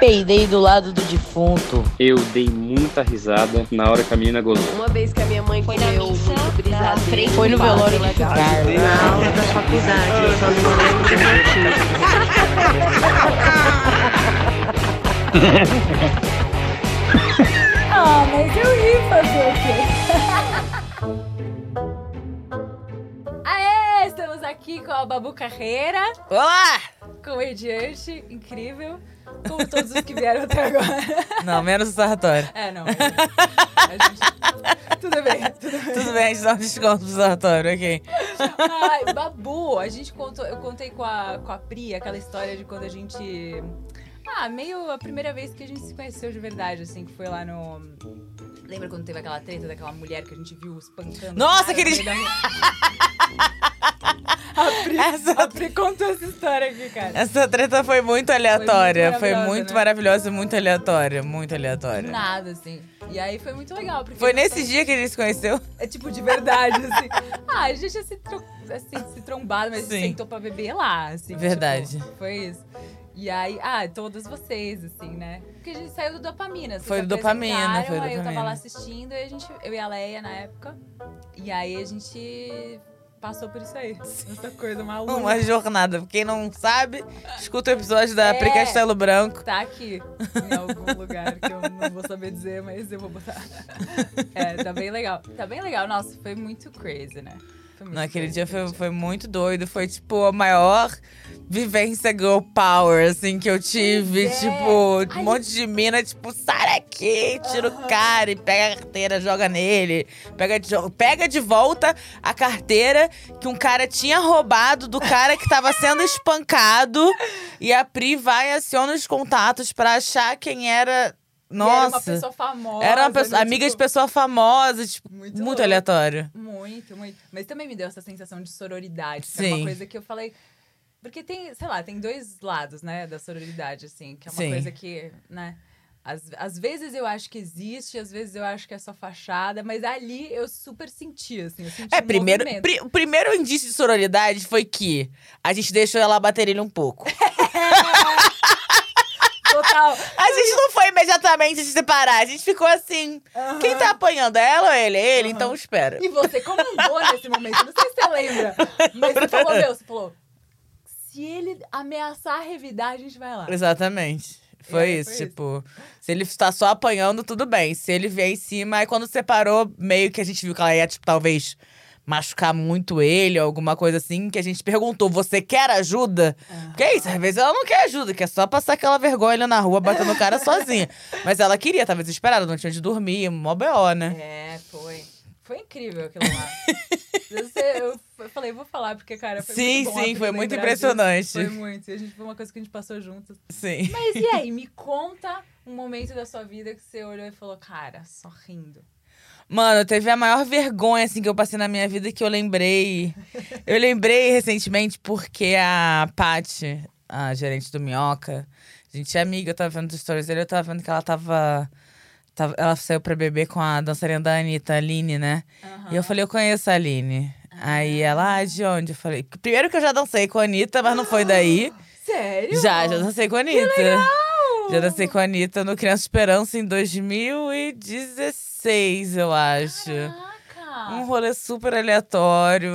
peidei do lado do defunto. Eu dei muita risada na hora que a menina gozou. Uma vez que a minha mãe Foi na missa brisadeiro. frente Foi no velório de legal. Carlos. Na aula da faculdade, eu só não lembro do motivo. Ah, mas eu ri fazer o quê? Aê, estamos aqui com a Babu Carreira, Olá! Comediante incrível, como todos os que vieram até agora. Não, menos o Sartório. É, não. Gente, tudo bem, tudo bem. Tudo bem, a gente dá um desconto pro Sartório, ok. Ai, Babu, a gente contou, eu contei com a, com a Pri aquela história de quando a gente. Ah, meio a primeira vez que a gente se conheceu de verdade, assim, que foi lá no. Lembra quando teve aquela treta daquela mulher que a gente viu espancando? Nossa, cara aquele a, Pri, Essa- a Pri contou essa história aqui, cara. Essa treta foi muito aleatória. Foi muito né? maravilhosa e muito aleatória. Muito aleatória. Nada, assim. E aí foi muito legal. Porque Foi nesse dia que gente se conheceu? É tipo de verdade, assim. Ah, a gente tinha se, tro assim, se trombado, mas a Sim. gente sentou pra beber lá, assim. Verdade. tipo, foi isso. E aí, ah, todas vocês, assim, né? Porque a gente saiu do Dopamina. Foi do Dopamina, foi do Aí eu tava Dopamina. lá assistindo, e a gente, eu e a Leia na época. E aí a gente passou por isso aí. Essa coisa maluca. Uma jornada. Quem não sabe, escuta o episódio da É. Pri Castelo Branco. Tá aqui, em algum lugar que eu não vou saber dizer, mas eu vou botar. É, tá bem legal. Tá bem legal. Nossa, foi muito crazy, né? Naquele dia foi, foi muito doido. Foi, tipo, a maior vivência girl power, assim, que eu tive. É. Tipo, um monte de mina, tipo, sai daqui, tira o cara e pega a carteira, joga nele. Pega de, pega de volta a carteira que um cara tinha roubado do cara que tava sendo espancado. E a Pri vai e aciona os contatos pra achar quem era. E Era uma Nossa. pessoa famosa. Era uma pessoa, né, amiga de tipo, pessoa famosa, tipo, Muito muito, louco. aleatório. Muito, muito. Mas também me deu essa sensação de sororidade. Que é Sim. uma coisa que eu falei. Porque tem, sei lá, tem dois lados, né, da sororidade, assim. Que é uma Sim. coisa que, né. Às, às vezes eu acho que existe, às vezes eu acho que é só fachada, mas ali eu super senti, assim. Eu senti É, um primeiro, pri- o primeiro indício de sororidade foi que a gente deixou ela bater ele um pouco. Total. A gente não foi imediatamente se separar, a gente ficou assim. Quem tá apanhando, ela ou ele? Ele, Aham. então espera. E você comandou nesse momento, não sei se você lembra. Mas você falou, meu, você falou. Se ele ameaçar revidar, a gente vai lá. Exatamente. Foi É, isso, foi isso. tipo, se ele tá só apanhando, tudo bem. Se ele vier em cima, aí quando separou, meio que a gente viu que ela ia, tipo, talvez machucar muito ele, alguma coisa assim, que a gente perguntou: você quer ajuda? Porque é isso, às vezes ela não quer ajuda, quer só passar aquela vergonha na rua, batendo o cara sozinha. Mas ela queria, tava desesperada, não tinha onde dormir, mó B.O., né? É, foi. Foi incrível aquilo lá. eu, falei, vou falar, porque, cara, foi Sim, muito bom. sim, foi muito impressionante. disso. Foi muito. E a gente foi uma coisa que a gente passou juntos. Sim. Mas e aí, me conta um momento da sua vida que você olhou e falou, cara, só rindo. Mano, teve a maior vergonha, assim, que eu passei na minha vida que eu lembrei. Eu lembrei recentemente porque a Paty, a gerente do Minhoca, a gente é amiga, eu tava vendo os stories dele, eu tava vendo que ela tava. ela saiu pra beber com a dançarina da Anitta, a Aline, né? E eu falei, eu conheço a Aline. Aí ela, ah, de onde? Eu falei, primeiro que eu já dancei com a Anitta, mas não foi daí. Sério? Já, já dancei com a Anitta. Já dancei com a Anitta no Criança Esperança em 2016, eu acho. Caraca! Um rolê super aleatório.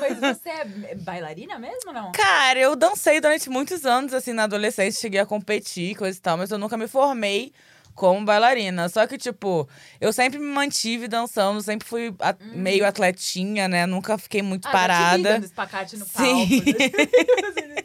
Mas você é bailarina mesmo ou não? Cara, eu dancei durante muitos anos, assim, na adolescência, cheguei a competir, coisa e tal, mas eu nunca me formei como bailarina. Só que, tipo, eu sempre me mantive dançando, sempre fui a- meio atletinha, né? Nunca fiquei muito Hum. Ah, já te vi parada. dando espacate no Sim. palco.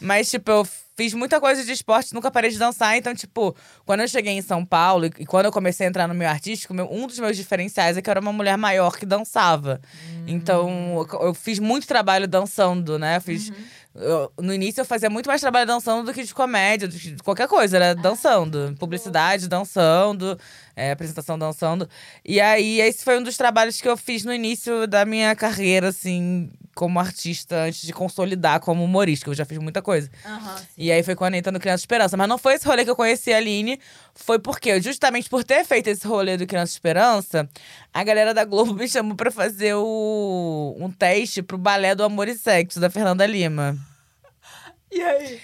Mas, tipo, eu fiz muita coisa de esporte, nunca parei de dançar. Então, tipo, quando eu cheguei em São Paulo e quando eu comecei a entrar no meio artístico, meu- um dos meus diferenciais é que eu era uma mulher maior que dançava. Então, eu, eu fiz muito trabalho dançando, né? Eu fiz. eu- no início eu fazia muito mais trabalho dançando do que de comédia, de qualquer coisa, era dançando. Publicidade, dançando, é, apresentação dançando. E aí, esse foi um dos trabalhos que eu fiz no início da minha carreira, assim, como artista, antes de consolidar como humorista, que eu já fiz muita coisa. Sim. E aí foi com a Anitta no Criança Esperança. Mas não foi esse rolê que eu conheci a Aline. Foi porque, justamente por ter feito esse rolê do Criança Esperança, a galera da Globo me chamou pra fazer o, um teste pro balé do Amor e Sexo, da Fernanda Lima. E aí?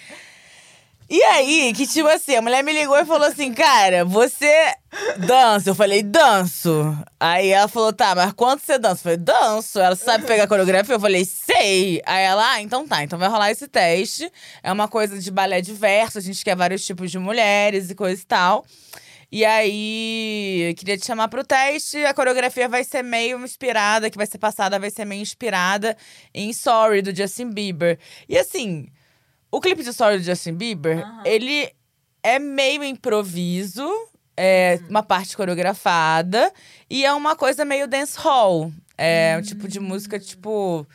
E aí, que tipo assim, a mulher me ligou e falou assim, cara, você dança? Eu falei, danço. Aí ela falou, tá, mas quanto você dança? Eu falei, danço. Ela sabe pegar coreografia? Eu falei, sei. Aí ela, ah, então tá, então vai rolar esse teste. É uma coisa de balé diverso, a gente quer vários tipos de mulheres e coisa e tal. E aí, queria te chamar pro teste. A coreografia vai ser meio inspirada, que vai ser passada, vai ser meio inspirada em Sorry, do Justin Bieber. E assim, o clipe de Sorry do Justin Bieber, ele é meio improviso, é uma parte coreografada, e é uma coisa meio dance hall. É um tipo de música, tipo,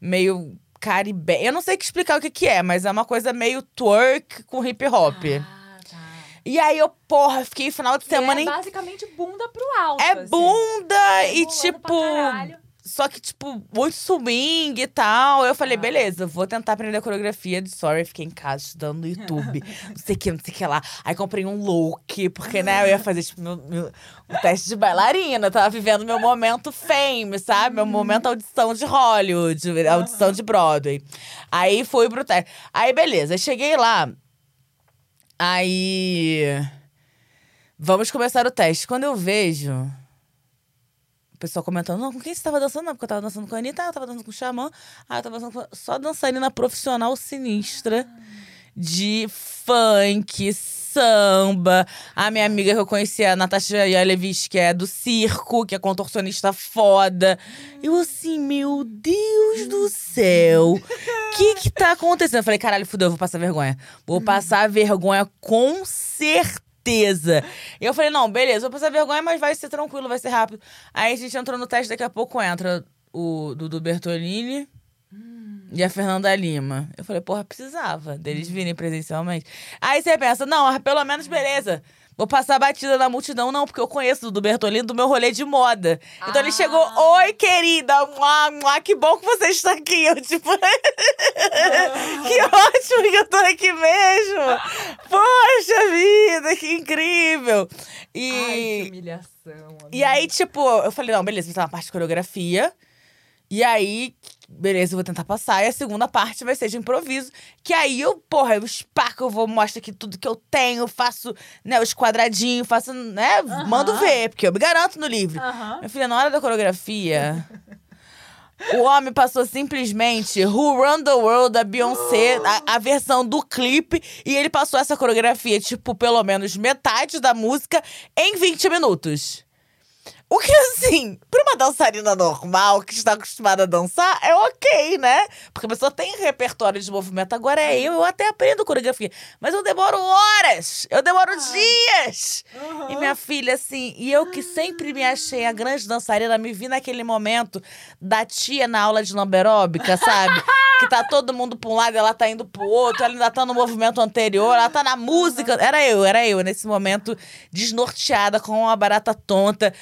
meio caribe. Eu não sei explicar o que, que é, mas é uma coisa meio twerk com hip hop. Ah, tá. E aí eu, porra, fiquei final de semana é em basicamente bunda pro alto. é assim. bunda e Rebolando tipo. Só que, tipo, muito swing e tal. Eu falei, Ah. beleza, vou tentar aprender a coreografia de Sorry. Fiquei em casa estudando no YouTube. não sei o que, não sei o que lá. Aí comprei um look, porque, né, eu ia fazer, tipo, meu, meu- um teste de bailarina. Eu tava vivendo meu momento fame, sabe? Meu momento audição de Hollywood, audição de Broadway. Aí fui pro teste. Aí, beleza, aí cheguei lá. Aí. Vamos começar o teste. Quando eu vejo. O pessoal comentando, não, com quem você tava dançando? Não, porque eu tava dançando com a Anitta, eu tava dançando com o Xamã. Ah, eu tava dançando com... Só dançarina profissional sinistra. De funk, samba. A minha amiga que eu conheci, a Natasha Yalevich, que é do circo, que é contorcionista foda. Eu assim, meu Deus do céu. O que que tá acontecendo? Eu falei, caralho, fudeu, eu vou passar vergonha. Vou passar vergonha com certeza. E eu falei, não, beleza, vou passar vergonha, mas vai ser tranquilo, vai ser rápido. Aí a gente entrou no teste, daqui a pouco entra o Dudu Bertolini e a Fernanda Lima. Eu falei, porra, precisava deles virem presencialmente. Aí você pensa, não, pelo menos beleza. Vou passar batida na multidão, não, porque eu conheço o Dudu Bertolini do meu rolê de moda. Então ele Ah. chegou, oi, querida, mua, mua, que bom que você está aqui. Eu, tipo, que ótimo que eu tô aqui mesmo. Poxa vida, que incrível. E. Ai, que humilhação. E aí, tipo, eu falei, não, beleza, vou ter uma parte de coreografia. E aí, beleza, eu vou tentar passar. E a segunda parte vai ser de improviso. Que aí eu, porra, eu espaco, eu vou mostrar aqui tudo que eu tenho, faço, né, os quadradinhos, faço, né, mando ver, porque eu me garanto no livro. Aham. Minha filha, na hora da coreografia. O homem passou simplesmente Who Run the World da Beyoncé, a, a versão do clipe, e ele passou essa coreografia, tipo, pelo menos metade da música em 20 minutos. O que, assim, pra uma dançarina normal que está acostumada a dançar, é ok, né? Porque a pessoa tem repertório de movimento. Agora é eu, eu até aprendo coreografia. Mas eu demoro horas, eu demoro dias. E minha filha, assim, e eu que sempre me achei a grande dançarina, me vi naquele momento da tia na aula de lamberóbica, sabe? que tá todo mundo pra um lado, ela tá indo pro outro, ela ainda tá no movimento anterior, ela tá na música. Era eu, era eu, nesse momento, desnorteada, com uma barata tonta,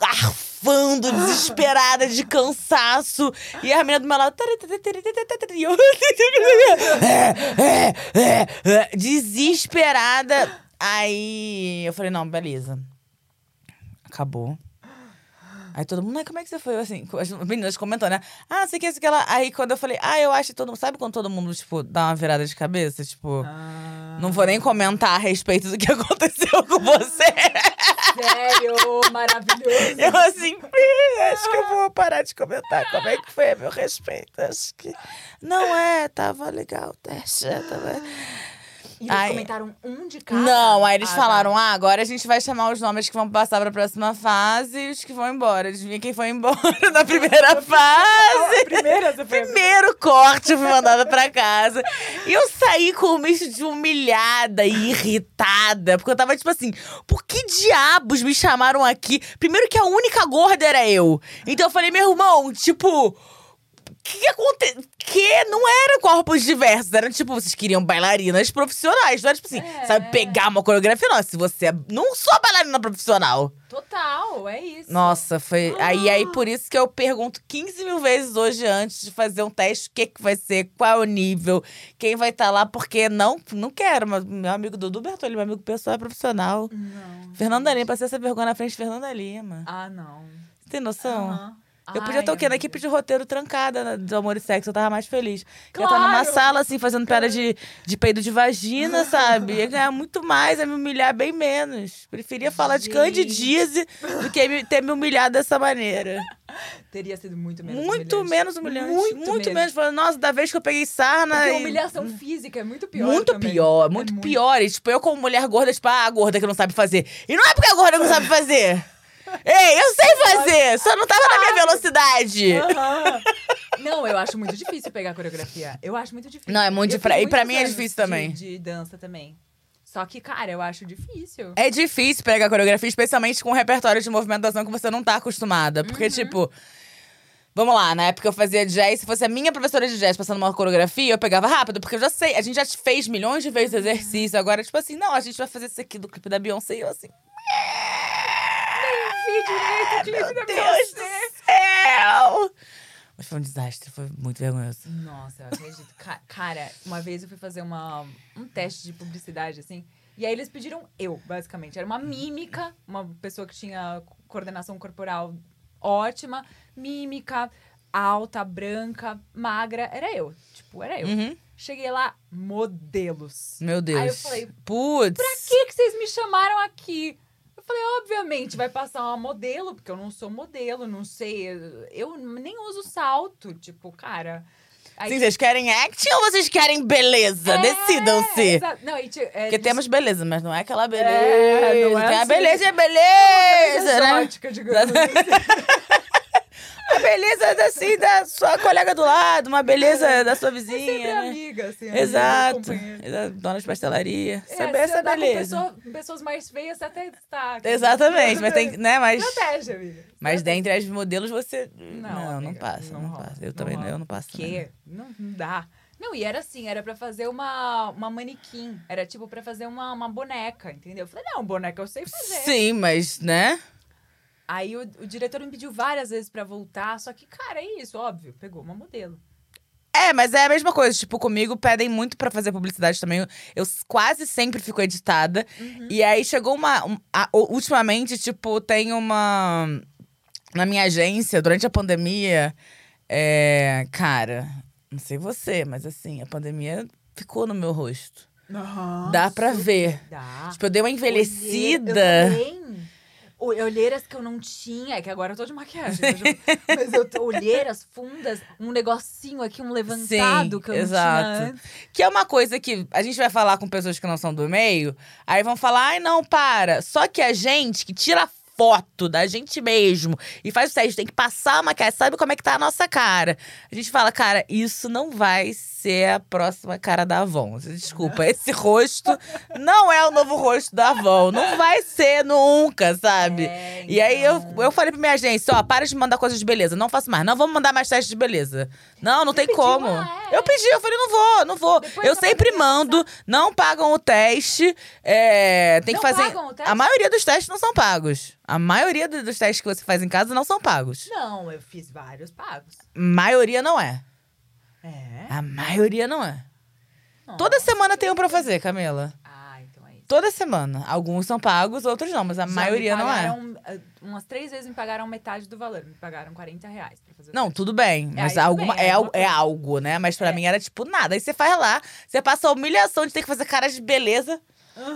arfando, desesperada, de cansaço. E a menina do meu lado. Desesperada. Aí eu falei, não, beleza. Acabou. Aí todo mundo, "Ai, como é que você foi? Assim, as meninas comentando, né? Ah, sei que, sei que ela. Aí quando eu falei, ah, eu acho que todo mundo. Sabe quando todo mundo, tipo, dá uma virada de cabeça? Tipo, Ah. não vou nem comentar a respeito do que aconteceu com você. Sério, maravilhoso. Eu assim, "Ih, acho que eu vou parar de comentar como é que foi a meu respeito. Acho que. Não é, tava legal o teste. Tava... E eles Ai. comentaram um de cada? Não, aí eles Ah, falaram: ah, agora a gente vai chamar os nomes que vão passar pra próxima fase e os que vão embora. Adivinha quem foi embora na primeira Tá. fase? Primeira, você foi. Primeiro corte, eu fui mandada pra casa. E eu saí com um misto de humilhada e irritada. Porque eu tava tipo assim, por que diabos me chamaram aqui? Primeiro que a única gorda era eu. Então eu falei, meu irmão, tipo. O que, aconteceu? Que não era corpos diversos. Eram, tipo, vocês queriam bailarinas profissionais. Não era, tipo assim, É. sabe, pegar uma coreografia. Não, se você é. Não sou bailarina profissional. Total, é isso. Nossa, foi. Aí, aí, por isso que eu pergunto 15 mil vezes hoje antes de fazer um teste: o que, que vai ser, qual é o nível, quem vai estar lá, porque não, não quero. Mas meu amigo Dudu Bertoli, meu amigo pessoal é profissional. Não. Fernanda Lima, passei essa vergonha na frente de Fernanda Lima. Ah, não. Você tem noção? Aham. Eu podia estar o quê? Na equipe de roteiro trancada né, do Amor e Sexo, eu tava mais feliz. Eu estar numa Claro! sala, assim, fazendo piada de, de peido de vagina, sabe? Ia ganhar muito mais, ia me humilhar bem menos. Preferia falar de Gente. candidíase do que me- ter me humilhado dessa maneira. Teria sido muito menos muito humilhante. menos humilhante. Muito, menos. Falando, nossa, da vez que eu peguei sarna. Porque a e- humilhação física é muito pior Muito também. pior, É muito, pior. E, tipo, eu como mulher gorda, tipo, ah, a gorda que não sabe fazer. E não é porque a gorda não sabe fazer. Ei, eu sei fazer, só não tava na minha velocidade. Aham. Não, eu acho muito difícil pegar coreografia. Eu acho muito difícil. Não, é muito Eu difícil. E pra muitos mim é anos difícil de- também. De, dança também. Só que, cara, eu acho difícil. É difícil pegar coreografia, especialmente com um repertório de movimentação que você não tá acostumada. Porque, Uhum. tipo. Vamos lá, na época eu fazia jazz, se fosse a minha professora de jazz passando uma coreografia, eu pegava rápido, porque eu já sei, a gente já fez milhões de vezes exercício. Agora, tipo assim, não, a gente vai fazer isso aqui do clipe da Beyoncé e eu assim. Vi direito o clipe da Deus do céu! Mas foi um desastre, foi muito vergonhoso. Nossa, eu acredito. Ca- Cara, uma vez eu fui fazer uma, um teste de publicidade, assim. E aí eles pediram eu, basicamente. Era uma mímica, uma pessoa que tinha coordenação corporal ótima, mímica, alta, branca, magra. Era eu. Tipo, era eu. Uhum. Cheguei lá, modelos. Meu Deus. Aí eu falei, Putz. Pra que, que vocês me chamaram aqui? Eu falei, obviamente, vai passar uma modelo, porque eu não sou modelo, não sei. Eu nem uso salto, tipo, cara. Aí- Sim, vocês querem acting ou vocês querem beleza? É, Decidam-se. Não, e, é, Porque temos beleza, mas não é aquela beleza. É, não é Tem a assim. beleza e a beleza, né? exótica, digamos assim. A beleza assim da sua colega do lado, uma beleza da sua É vizinha, né? amiga, assim. amiga, Exato. Exato. Dona de pastelaria. É, Saber essa beleza. pessoa- pessoas mais feias, até está. Exatamente, mas tem, né, mas Estratégia, amiga. mas dentre as modelos você não, não, amiga, passa, não, rola, passa. Eu também rola. eu não passo. Quê? Não, não dá. Não, e era assim, era pra fazer uma, uma manequim. Era tipo pra fazer uma, uma boneca, entendeu? Eu falei, não, boneca eu sei fazer. Sim, mas, né? Aí o, o diretor me pediu várias vezes pra voltar, só que, cara, é isso, óbvio, pegou uma modelo. É, mas é a mesma coisa. Tipo, comigo pedem muito pra fazer publicidade também. Eu, quase sempre fico editada. Uhum. E aí chegou uma. um- a- ultimamente, tipo, tem uma. Na minha agência, durante a pandemia. É. Cara, não sei você, mas assim, a pandemia ficou no meu rosto. Dá pra ver. Dá. Tipo, eu dei uma envelhecida. Eu também. Olheiras que eu não tinha, é que agora eu tô de maquiagem. Mas eu tô, olheiras fundas, um negocinho aqui, um levantado Sim, que eu exato. não tinha antes. Que é uma coisa que a gente vai falar com pessoas que não são do meio, aí vão falar, ai, não, para. Só que a gente que tira foto da gente mesmo e faz o teste, tem que passar a maquiagem, sabe como é que tá a nossa cara. A gente fala, cara, isso não vai ser a próxima cara da Avon. Desculpa, esse rosto não é o novo rosto da Avon. Não vai ser nunca, sabe? É, E aí eu, então. eu falei pra minha agência, ó, para de mandar coisas de beleza. Não faço mais. Não vamos mandar mais testes de beleza. Não, não tem como. Ah, é? Eu pedi, eu falei, não vou, não vou. Depois eu sempre mando, não pagam o teste. é, tem Não que fazer. pagam o teste? A maioria dos testes não são pagos. A maioria do- dos testes que você faz em casa não são pagos. Não, eu fiz vários pagos. Maioria não é. É? A maioria não é. Toda Nossa. semana tem um pra fazer, Camila. Ah, então é isso. Toda semana. Alguns são pagos, outros não, mas a Já maioria me não é. pagaram, eh, Umas três vezes me pagaram metade do valor. Me pagaram 40 reais pra fazer Não, tudo bem. É, Mas tudo alguma, bem, é, é al- alguma é algo, né? Mas pra É. mim era tipo nada. Aí você faz lá, você passa a humilhação de ter que fazer cara de beleza.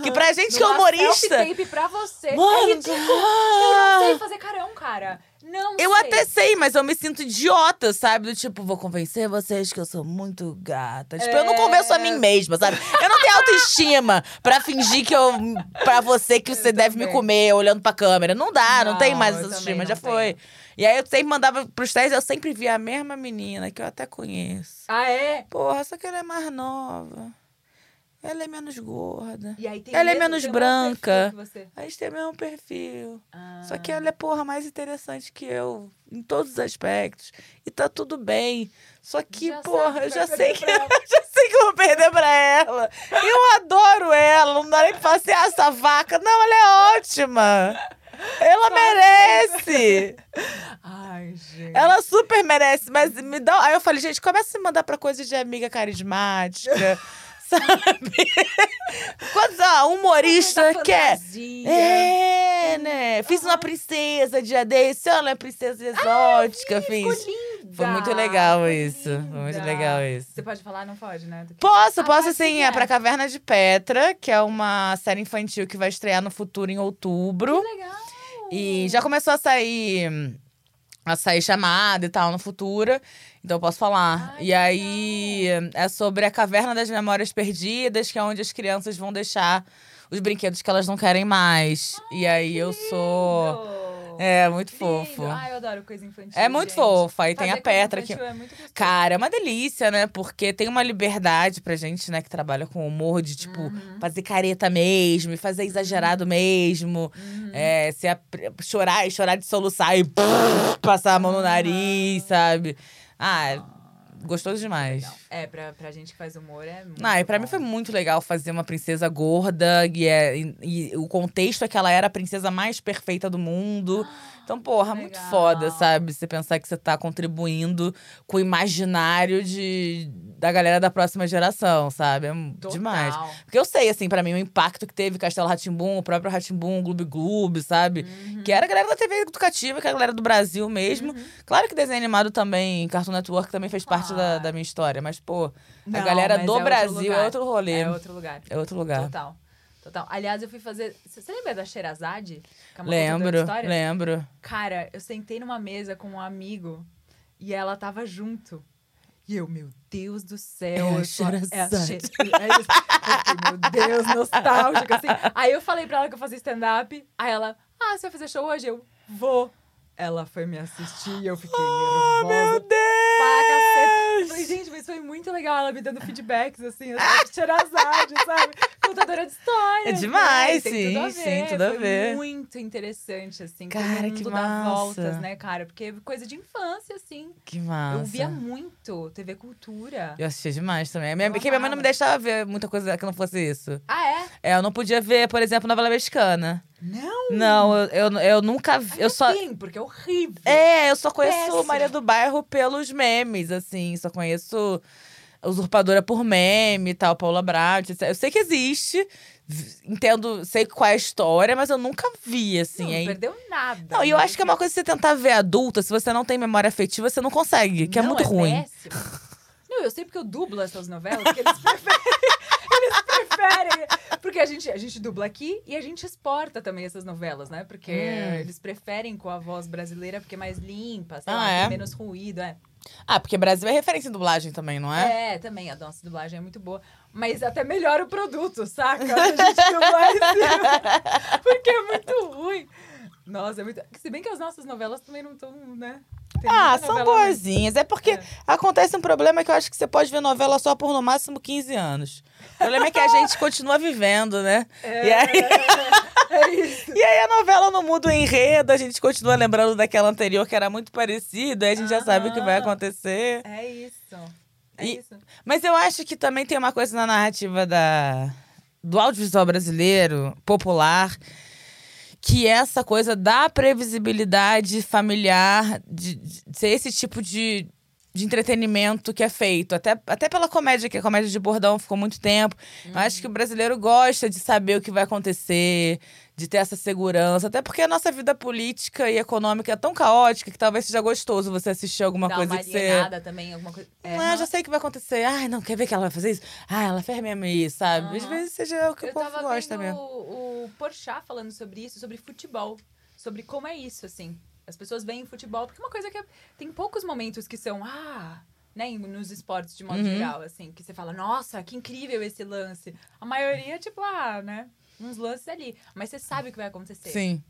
Que pra gente que é humorista. selfie-tape pra você. Mano, é ridículo. Eu não sei fazer carão, cara. Não Eu sei. até sei, mas eu me sinto idiota, sabe? Do tipo, vou convencer vocês que eu sou muito gata. Tipo, eu não É. convenço a mim mesma, sabe? Eu não tenho autoestima pra fingir que eu. pra você que você deve me comer olhando pra câmera. Não dá, não, Não, tem mais essa autoestima, já foi. E aí eu sempre mandava pros testes, eu sempre via a mesma menina, que eu até conheço. Ah, é? Porra, só que ela é mais nova. Ela é menos gorda. Ela é menos branca. A gente tem o mesmo perfil. Ah. Só que ela é, porra, mais interessante que eu, em todos os aspectos. E tá tudo bem. Só que, Já porra, eu já sei que, já sei que eu vou perder pra ela. Eu adoro ela. Não dá nem pra falar assim, ah, essa vaca. Não, ela é ótima. Ela merece. Ai, gente. Ela super merece, mas me dá. Aí eu falei, gente, começa a me mandar pra coisa de amiga carismática. Sabe? Quando humorista Muita quer. É, né? Fiz uma princesa dia desse, olha, princesa exótica, Ficou fiz. linda! Foi muito legal isso. Foi muito linda. legal isso. Você pode falar? Não pode, né? Que- Posso, Ah, posso sim, É é. pra Caverna de Petra, que é uma série infantil que vai estrear no futuro em outubro. Que legal! E já começou a sair a sair chamada e tal no futuro, então eu posso falar. Ai, e aí é sobre a Caverna das Memórias Perdidas, que é onde as crianças vão deixar os brinquedos que elas não querem mais. e aí eu sou! É muito Lindo! fofo. Ai, eu adoro coisa infantil. É muito gente. fofa. Aí tem Fazer a coisa Petra que infantil é muito gostoso. Cara, é uma delícia, né? Porque tem uma liberdade pra gente, né, que trabalha com humor, de, tipo, Uhum. fazer careta mesmo, e fazer exagerado mesmo. Uhum. É, se a- chorar e chorar de soluçar e passar a mão no nariz, sabe? Ah, gostoso demais. Legal. É, pra, pra gente que faz humor é muito Ah, e pra bom. mim foi muito legal fazer uma princesa gorda e, é, e, e o contexto é que ela era a princesa mais perfeita do mundo. Então, porra, muito Legal. foda, sabe? Você pensar que você tá contribuindo com o imaginário de, da galera da próxima geração, sabe? É Total. demais. Porque eu sei, assim, pra mim, o impacto que teve Castelo Ratimbum, o próprio Ratimbum, Gloob Gloob, sabe? Uhum. Que era a galera da TV educativa, que era a galera do Brasil mesmo. Claro que desenho animado também, Cartoon Network também fez parte da, Ah. da minha história. Mas, pô, Não, a galera do é Brasil lugar. é outro rolê. É outro lugar. É outro lugar. Total. Total. Aliás, eu fui fazer. Você lembra da Sherazade? É Lembro, história? lembro. Cara, eu sentei numa mesa com um amigo e ela tava junto. E eu, meu Deus do céu. É eu sou- é a. She- é isso. Meu Deus, nostálgica, assim. Aí eu falei pra ela que eu fazia stand-up. Aí ela, ah, você vai fazer show hoje? Eu, vou. Ela foi me assistir e eu fiquei Oh, nervosa. meu Deus! Pra cacete. Eu Falei, gente, mas foi muito legal ela me dando feedbacks, assim, assim Sherazade, sabe? Contadora de histórias. É demais, né? Tem tudo a sim, sim, tudo a Foi ver. muito interessante, assim. Cara, que massa. voltas, né, cara? Porque é coisa de infância, assim. Que massa. Eu via muito TV Cultura. Eu assistia demais também. Minha, Eu porque minha mãe não me deixava ver muita coisa que não fosse isso. Ah, é? É, eu não podia ver, por exemplo, novela mexicana. Não! Não, eu, eu, eu nunca vi. Eu só. Sim, porque é horrível. É, eu só conheço Péssimo. Maria do Bairro pelos memes, assim. Só conheço Usurpadora por meme e tal, Paula Brat. Eu sei que existe, entendo, sei qual é a história, mas eu nunca vi, assim. não aí- perdeu nada. Não, e eu né? acho que é uma coisa que você tentar ver adulta, se você não tem memória afetiva, você não consegue, que é Não, muito ruim. péssimo. Não, eu sei porque eu dublo essas novelas, porque eles preferem. eles preferem. Porque a gente, a gente dubla aqui e a gente exporta também essas novelas, né? Porque Hum. eles preferem com a voz brasileira, porque é mais limpa, sei Ah, é? tem menos ruído, é. Ah, porque Brasil é referência em dublagem também, não é? É, também, a nossa dublagem é muito boa. Mas até melhora o produto, saca? A gente dublar em cima. Porque é muito ruim. Nossa, é muito. Se bem que as nossas novelas também não estão, né? Tem Ah, são boazinhas. É porque É. acontece um problema que eu acho que você pode ver novela só por no máximo 15 anos. O problema é que a gente continua vivendo, né? É, E aí- é. E aí a novela não muda o enredo, a gente continua lembrando daquela anterior que era muito parecida, aí a gente já sabe o que vai acontecer. É isso. É E- isso. Mas eu acho que também tem uma coisa na narrativa da, do audiovisual brasileiro, popular, que é essa coisa da previsibilidade familiar, de, de ser esse tipo de, de entretenimento que é feito. Até, até pela comédia, que a comédia de bordão ficou muito tempo. Eu acho que o brasileiro gosta de saber o que vai acontecer, de ter essa segurança. Até porque a nossa vida política e econômica é tão caótica que talvez seja gostoso você assistir alguma Dá coisa uma que você. também, alguma coisa. É, Ah, já sei o que vai acontecer. Ai, não, quer ver que ela vai fazer isso? Ah, ela fez mesmo isso, sabe? Às Aham. vezes seja o que o Eu povo tava gosta vendo mesmo. o, o Porchat falando sobre isso, sobre futebol. Sobre como é isso, assim. As pessoas veem futebol, porque é uma coisa que é- tem poucos momentos que são, ah, né, nos esportes de modo Uhum. geral, assim, que você fala, nossa, que incrível esse lance. A maioria, tipo, ah, né, uns lances ali. Mas você sabe o que vai acontecer. Sim.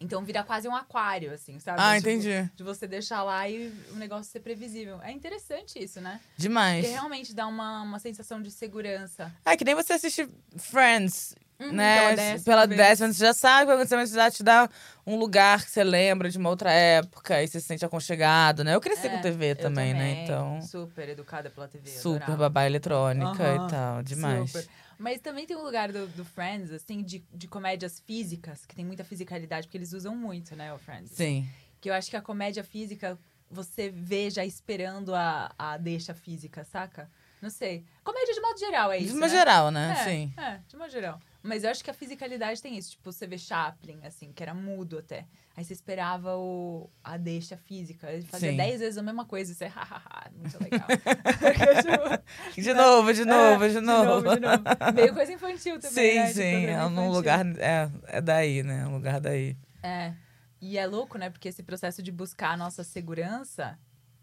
Então vira quase um aquário, assim, sabe? Ah, Tipo, entendi. De você deixar lá e o negócio ser previsível. É interessante isso, né? Demais. Porque realmente dá uma, uma sensação de segurança. Ah, que nem você assiste Friends, Uhum, né? pela décima Pela vez. décima, você já sabe o que vai acontecer, mas já te dá um lugar que você lembra de uma outra época e você se sente aconchegado, né? Eu cresci É, com TV eu também, né? Então, Super educada pela TV. super adorava. babá eletrônica Aham, e tal. Demais. Super. Mas também tem um lugar do, do Friends, assim, de, de comédias físicas, que tem muita fisicalidade, porque eles usam muito, né, o Friends. Sim. Que eu acho que a comédia física, você vê já esperando a, a deixa física, saca? Não sei. Comédia de modo geral, é De isso, uma né? geral, né? É, Sim. É, de modo geral. Mas eu acho que a fisicalidade tem isso. Tipo, você vê Chaplin, assim, que era mudo até. Aí você esperava o, a deixa física. Ele fazia Sim. 10 vezes a mesma coisa e você, hahaha, muito legal. Tipo, De novo, de novo, de de novo. novo, de novo. Meio coisa infantil também, Sim, né? sim. É infantil. lugar. É, é daí, né? É um lugar daí. É. E é louco, né? Porque esse processo de buscar a nossa segurança,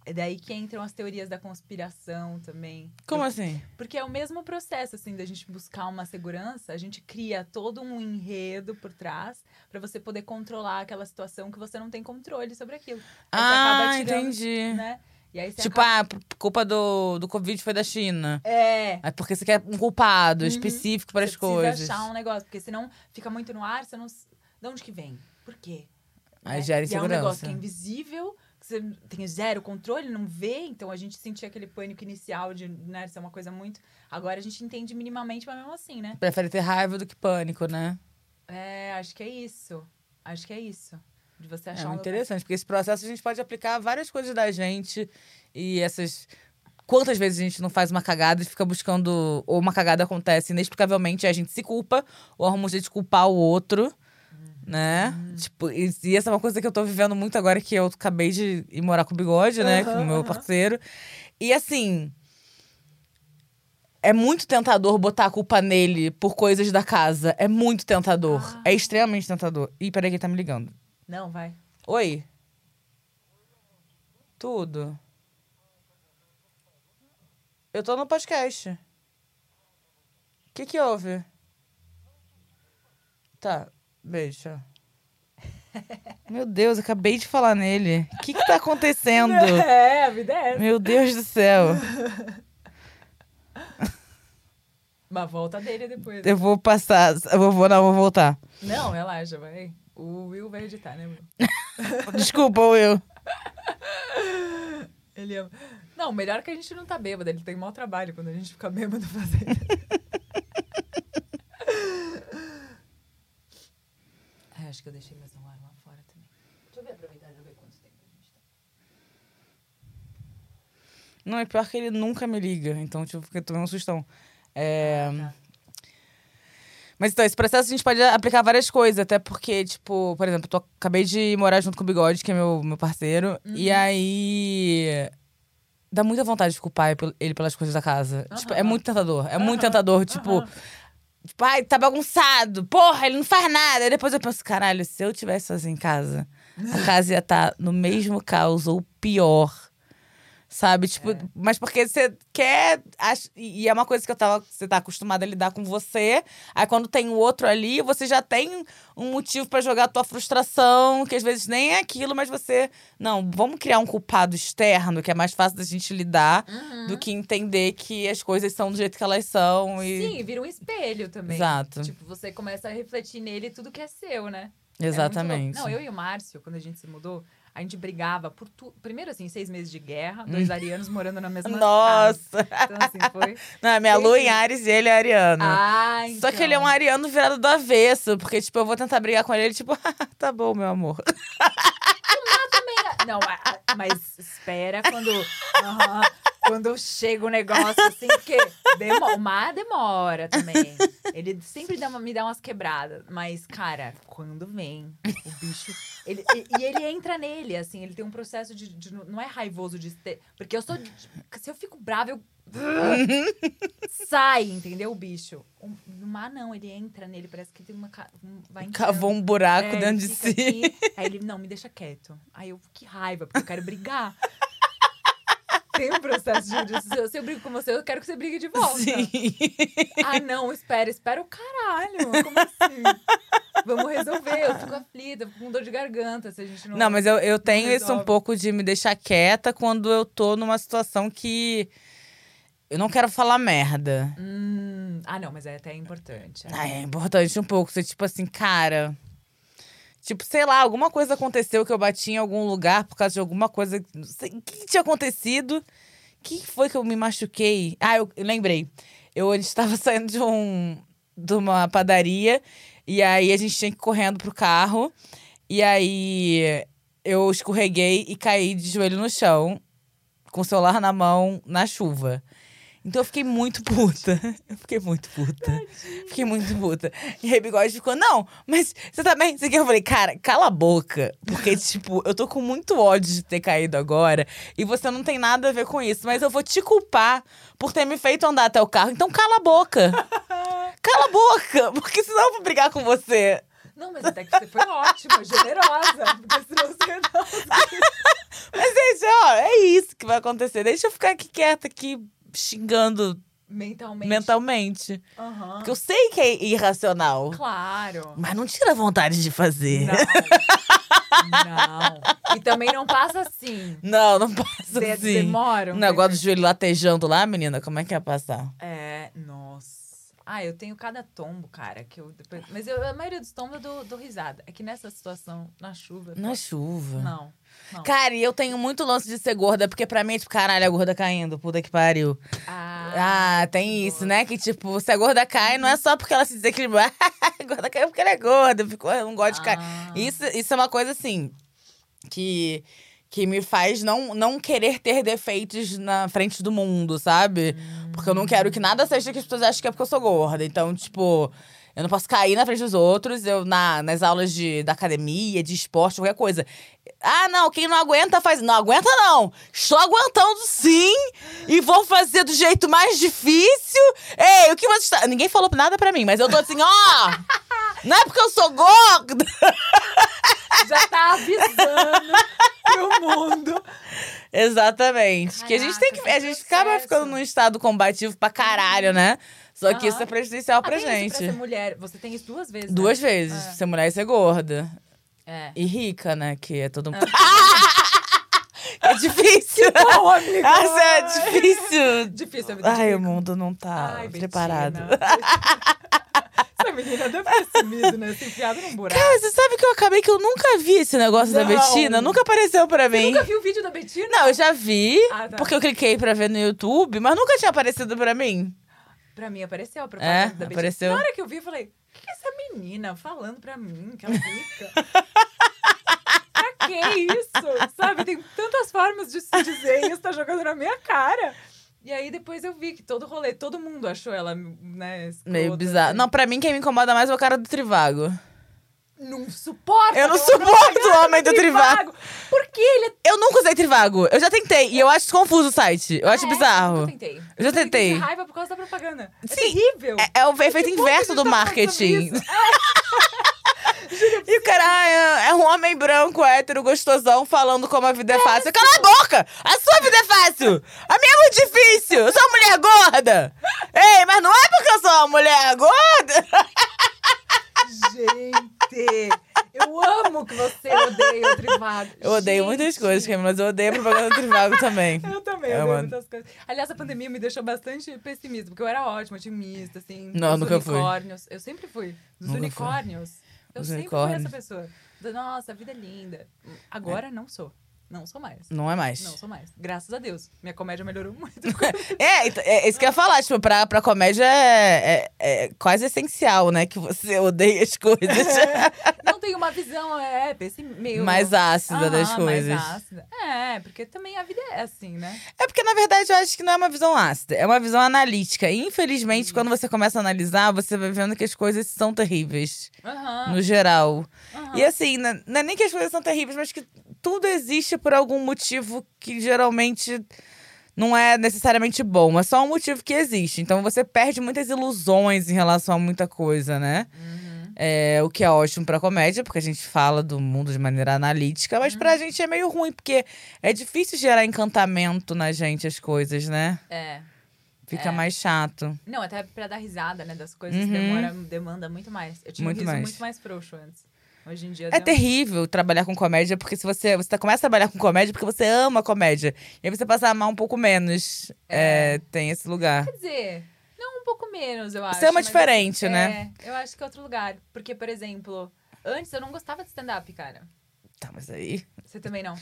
é daí que entram as teorias da conspiração também. Como Por- assim? Porque é o mesmo processo, assim, da gente buscar uma segurança, a gente cria todo um enredo por trás pra você poder controlar aquela situação que você não tem controle sobre aquilo. Aí você Ah, acaba tirando, entendi. Né? Você Tipo, acaba... ah, culpa do, do Covid foi da China. É. É porque você quer um culpado Uhum. específico para as você coisas. achar um negócio, porque senão fica muito no ar, você não... De onde que vem? Por quê? Aí né? gera E é um negócio insegurança. que é invisível, você tem zero controle, não vê. Então a gente sentia aquele pânico inicial de né, ser uma coisa muito. Agora a gente entende minimamente, mas mesmo assim, né? Prefere ter raiva do que pânico, né? É, acho que é isso. Acho que é isso. De você É achar um muito lugar- interessante, porque esse processo a gente pode aplicar várias coisas da gente e essas. Quantas vezes a gente não faz uma cagada e fica buscando. Ou uma cagada acontece inexplicavelmente e a gente se culpa, ou arruma um jeito de culpar o outro, né? Tipo, e, e essa é uma coisa que eu tô vivendo muito agora, que eu acabei de ir morar com o bigode, né? Aham, com o meu parceiro. E assim. É muito tentador botar a culpa nele por coisas da casa. É muito tentador. Ah. É extremamente tentador. Ih, peraí que ele tá me ligando. Não, vai. Oi? Tudo. Eu tô no podcast. O que que houve? Tá, beijo. Meu Deus, acabei de falar nele. O que que tá acontecendo? É, a vida é essa. Meu Deus do céu. Mas volta dele depois. Eu vou passar. Eu vou, vou- não, vou voltar. Não, relaxa, vai. O Will vai editar, né, Will? Desculpa, Will. Ele ama. Não, melhor que a gente não tá bêbado. Ele tem mau trabalho quando a gente fica bêbado fazendo. Acho que eu deixei meu celular lá fora também. Deixa eu ver, aproveitar e ver quanto tempo a gente tá. Não, é pior que ele nunca me liga. Então, tipo, fiquei tomando um sustão. É. tá. Mas então, esse processo a gente pode aplicar várias coisas, até porque, tipo, por exemplo, eu tô- acabei de morar junto com o Bigode, que é meu, meu parceiro, e aí. Dá muita vontade de culpar ele pel- ele pelas coisas da casa. Tipo, é muito tentador. É muito tentador, aham. Tipo, ai, tá bagunçado. Porra, ele não faz nada. Aí depois eu penso, caralho, se eu tivesse sozinho em casa, a casa ia estar no mesmo caos ou pior. Sabe? Tipo, mas porque você quer. E é uma coisa que eu tava. Você tá acostumada a lidar com você. Aí quando tem o outro ali, você já tem um motivo pra jogar a tua frustração, que às vezes nem é aquilo, mas você. Não, vamos criar um culpado externo, que é mais fácil da gente lidar Uhum. do que entender que as coisas são do jeito que elas são. E... Sim, vira um espelho também. Exato. Tipo, você começa a refletir nele tudo que é seu, né? É Exatamente. Não, eu e o Márcio, quando a gente se mudou, a gente brigava por tudo. Primeiro, assim, seis meses de guerra, dois arianos morando na mesma casa. Hum. Nossa! Então, assim, foi. Não, minha lua em Ares e ele é ariano. Ah, Só que ele é um então. ariano virado do avesso. Porque, tipo, eu vou tentar brigar com ele, ele, tipo, tá bom, meu amor. Não, a- a- mas espera quando. Aham, quando chega o negócio assim, porque demo, o mar demora também. Ele sempre dá uma- me dá umas quebradas. Mas, cara, quando vem o bicho. Ele, e, e ele entra nele, assim, ele tem um processo de. de- não é raivoso de ter. Porque eu sou. de- se eu fico brava, eu. Sai, entendeu, o bicho? O, mar, não, ele entra nele, parece que tem uma. um- Vai. Cavou um buraco É, dentro de si. aqui, aí ele, não, me deixa quieto. Aí eu, que raiva, porque eu quero brigar. Tem um processo de. Se eu, se eu brigo com você, eu quero que você brigue de volta. Sim. Ah, não, espera, espera o caralho. Como assim? Vamos resolver. Eu fico aflita, fico com dor de garganta se a gente não. Não, mas eu, eu tenho isso um pouco de me deixar quieta quando eu tô numa situação que eu não quero falar merda. Hum, ah, não, mas é até importante. Ah, é importante um pouco. Você, tipo assim, cara. Tipo, sei lá, alguma coisa aconteceu que eu bati em algum lugar por causa de alguma coisa. Não sei o que tinha acontecido. Que foi que eu me machuquei? Ah, eu, lembrei. Eu a gente tava saindo de um de uma padaria e aí a gente tinha que ir correndo pro carro. E aí eu escorreguei e caí de joelho no chão, com o celular na mão, na chuva. Então eu fiquei muito puta. Eu fiquei muito puta. Fiquei muito puta. E aí bigode ficou, não, mas você tá bem? Eu falei, cara, cala a boca. Porque, tipo, eu tô com muito ódio de ter caído agora. E você não tem nada a ver com isso. Mas eu vou te culpar por ter me feito andar até o carro. Então cala a boca. Cala a boca. Porque senão eu vou brigar com você. Não, mas até que você foi ótima, generosa. Porque senão você não. Mas, gente, ó, é isso que vai acontecer. Deixa eu ficar aqui quieta, aqui xingando Mentalmente. mentalmente. Aham. Porque eu sei que é irracional. Claro. Mas não tira vontade de fazer. Não. não. E também não passa assim. Não, não passa De- assim. Demora. Um negócio do joelho latejando lá, menina, como é que ia passar? É, nossa. Ah, eu tenho cada tombo, cara, que eu depois... Mas eu, a maioria dos tombos eu dou, dou risada. É que nessa situação, na chuva... Na pô, chuva. Não, não. Cara, e eu tenho muito lance de ser gorda, porque pra mim é tipo, caralho, a gorda caindo, puta que pariu. Ah, Ah, tem isso, né? Que tipo, se a gorda cai, não é só porque ela se desequilibrou. a gorda caiu porque ela é gorda, eu, fico, eu não gosto de cair. Ah. Isso, isso é uma coisa assim que, que me faz não, não querer ter defeitos na frente do mundo, sabe? Porque eu não quero que nada seja que as pessoas achem que é porque eu sou gorda. Então, tipo, eu não posso cair na frente dos outros. Eu, na, nas aulas de, da academia, de esporte, qualquer coisa. Ah, não, quem não aguenta faz. Não aguenta, não. Estou aguentando sim. E vou fazer do jeito mais difícil. Ei, o que você está. Ninguém falou nada pra mim, mas eu tô assim, ó. Não é porque eu sou gorda. Já tá avisando pro mundo. Exatamente. que a gente tem que. Caraca, A gente acaba ficando num estado combativo pra caralho, né? Só que Aham. isso é prejudicial pra Ah, tem gente. Isso pra ser mulher. Você tem isso duas vezes, né? Duas vezes. É. Ser mulher e ser gorda. É. E rica, né? Que é todo mundo. é difícil. Amiga. Nossa, é difícil. Difícil a vida de Ai, o rico. mundo não tá Ai, preparado. Essa menina deve ter sumido, né? Se num buraco. Cara, você sabe que eu acabei que eu nunca vi esse negócio da Não. Betina? Nunca apareceu pra Você mim. nunca viu o vídeo da Betina? Não, eu já vi, Ah, tá. porque eu cliquei pra ver no YouTube, mas nunca tinha aparecido pra mim. Pra mim apareceu a propaganda É, da Betina. apareceu. Na hora que eu vi, eu falei, o que é essa menina falando pra mim que ela fica? pra que isso? Sabe, tem tantas formas de se dizer isso tá jogando na minha cara. E aí depois eu vi que todo rolê, todo mundo achou ela, né, escrota, Meio bizarro. assim. Não, pra mim quem me incomoda mais é o cara do Trivago. Não suporta. Eu não suporto o homem do Trivago. Por que ele é Eu nunca usei Trivago. Eu já tentei. E eu acho confuso o site. Eu acho É, bizarro. Eu tentei. Eu já tentei. de raiva por causa da propaganda. É Sim, terrível. É, é o efeito inverso do marketing. isso. E o cara ah, é, é um homem branco, hétero, gostosão, falando como a vida é fácil. Cala a boca! A sua vida é fácil! A minha é muito difícil! Eu sou uma mulher gorda! Ei, mas não é porque eu sou uma mulher gorda! Gente, eu amo que você odeia o Trivago. Eu odeio muitas Gente. coisas, Camila, mas eu odeio a propaganda do Trivago também. Eu também, É, odeio muitas coisas. Aliás, a pandemia me deixou bastante pessimista, porque eu era ótima, otimista, assim. Não, dos nunca fui. unicórnios. Eu sempre fui. Dos Nunca fui. unicórnios. Eu Dos sempre unicórnios. fui essa pessoa. Nossa, a vida é linda. Agora não sou. Não sou mais. Não é mais. Não sou mais. Graças a Deus. Minha comédia melhorou muito. É, então, é isso que eu ia falar, tipo, pra, pra comédia é, é, é quase essencial, né? Que você odeia as coisas. não tenho uma visão, é, esse meio... mais ácida das Aham, coisas. Mais ácida. É, porque também a vida é assim, né? É porque, na verdade, eu acho que não é uma visão ácida, é uma visão analítica. E, infelizmente, quando você começa a analisar, você vai vendo que as coisas são terríveis, no geral. E assim, não não é nem que as coisas são terríveis, mas que tudo existe por algum motivo que geralmente não é necessariamente bom. É só um motivo que existe. Então você perde muitas ilusões em relação a muita coisa, né? Uhum. É, o que é ótimo pra comédia, porque a gente fala do mundo de maneira analítica, mas pra gente é meio ruim, porque é difícil gerar encantamento na gente as coisas, né? É. Fica É. mais chato. Não, até pra dar risada, né, das coisas, Uhum. demora, demanda muito mais. Eu tinha Muito um riso mais. muito mais frouxo antes. Hoje em dia... É deu- terrível trabalhar com comédia, porque se você, você começa a trabalhar com comédia porque você ama comédia. E aí você passa a amar um pouco menos. É, tem esse lugar. Quer dizer, não um pouco menos, eu acho. Você ama diferente, é, né? eu acho que é outro lugar. Porque, por exemplo, antes eu não gostava de stand-up, cara. Tá, mas aí. Você também não?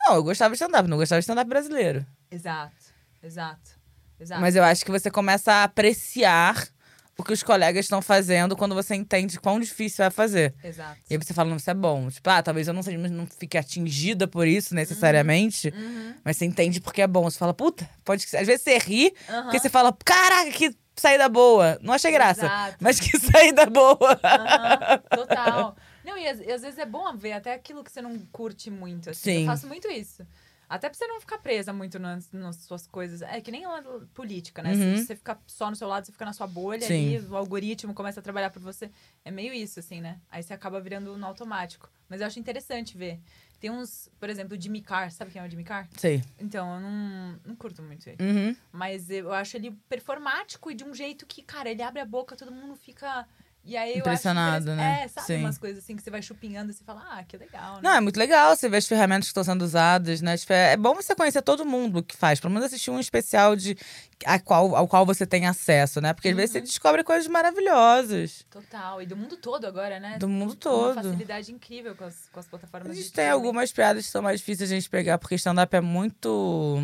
Não, eu gostava de stand-up, não gostava de stand-up brasileiro. Exato, exato, exato. Mas eu acho que você começa a apreciar o que os colegas estão fazendo quando você entende quão difícil é fazer. Exato. E aí você fala, não, isso é bom. Tipo, ah, talvez eu não, seja, não fique atingida por isso necessariamente, Uhum. mas você entende porque é bom. Você fala, puta, pode Às vezes você ri, Aham. porque você fala, caraca, que saída boa. Não achei graça, Exato. mas que saída boa. Aham, total. Não, e às, às vezes é bom ver até aquilo que você não curte muito. Assim. Sim. Eu faço muito isso. Até pra você não ficar presa muito nas, nas suas coisas. É que nem a política, né? Uhum. Se você ficar só no seu lado, você fica na sua bolha Sim. ali, o algoritmo começa a trabalhar por você. É meio isso, assim, né? Aí você acaba virando no automático. Mas eu acho interessante ver. Tem uns, por exemplo, o Jimmy Carr. Sabe quem é o Jimmy Carr? Sei. Então, eu não, não curto muito ele. Uhum. Mas eu acho ele performático e de um jeito que, cara, ele abre a boca, todo mundo fica. E aí eu Impressionado, acho né? É, sabe Sim. umas coisas assim que você vai chupinhando e você fala, ah, que legal, né? Não, é muito legal você ver as ferramentas que estão sendo usadas, né? É é bom você conhecer todo mundo que faz. Pelo menos assistir um especial de, a qual, ao qual você tem acesso, né? Porque às vezes você descobre coisas maravilhosas. Total. E do mundo todo agora, né? Do mundo Uma todo. facilidade incrível com as, com as A plataformas de gente tem algumas piadas que são mais difíceis de a gente pegar, porque stand-up é muito.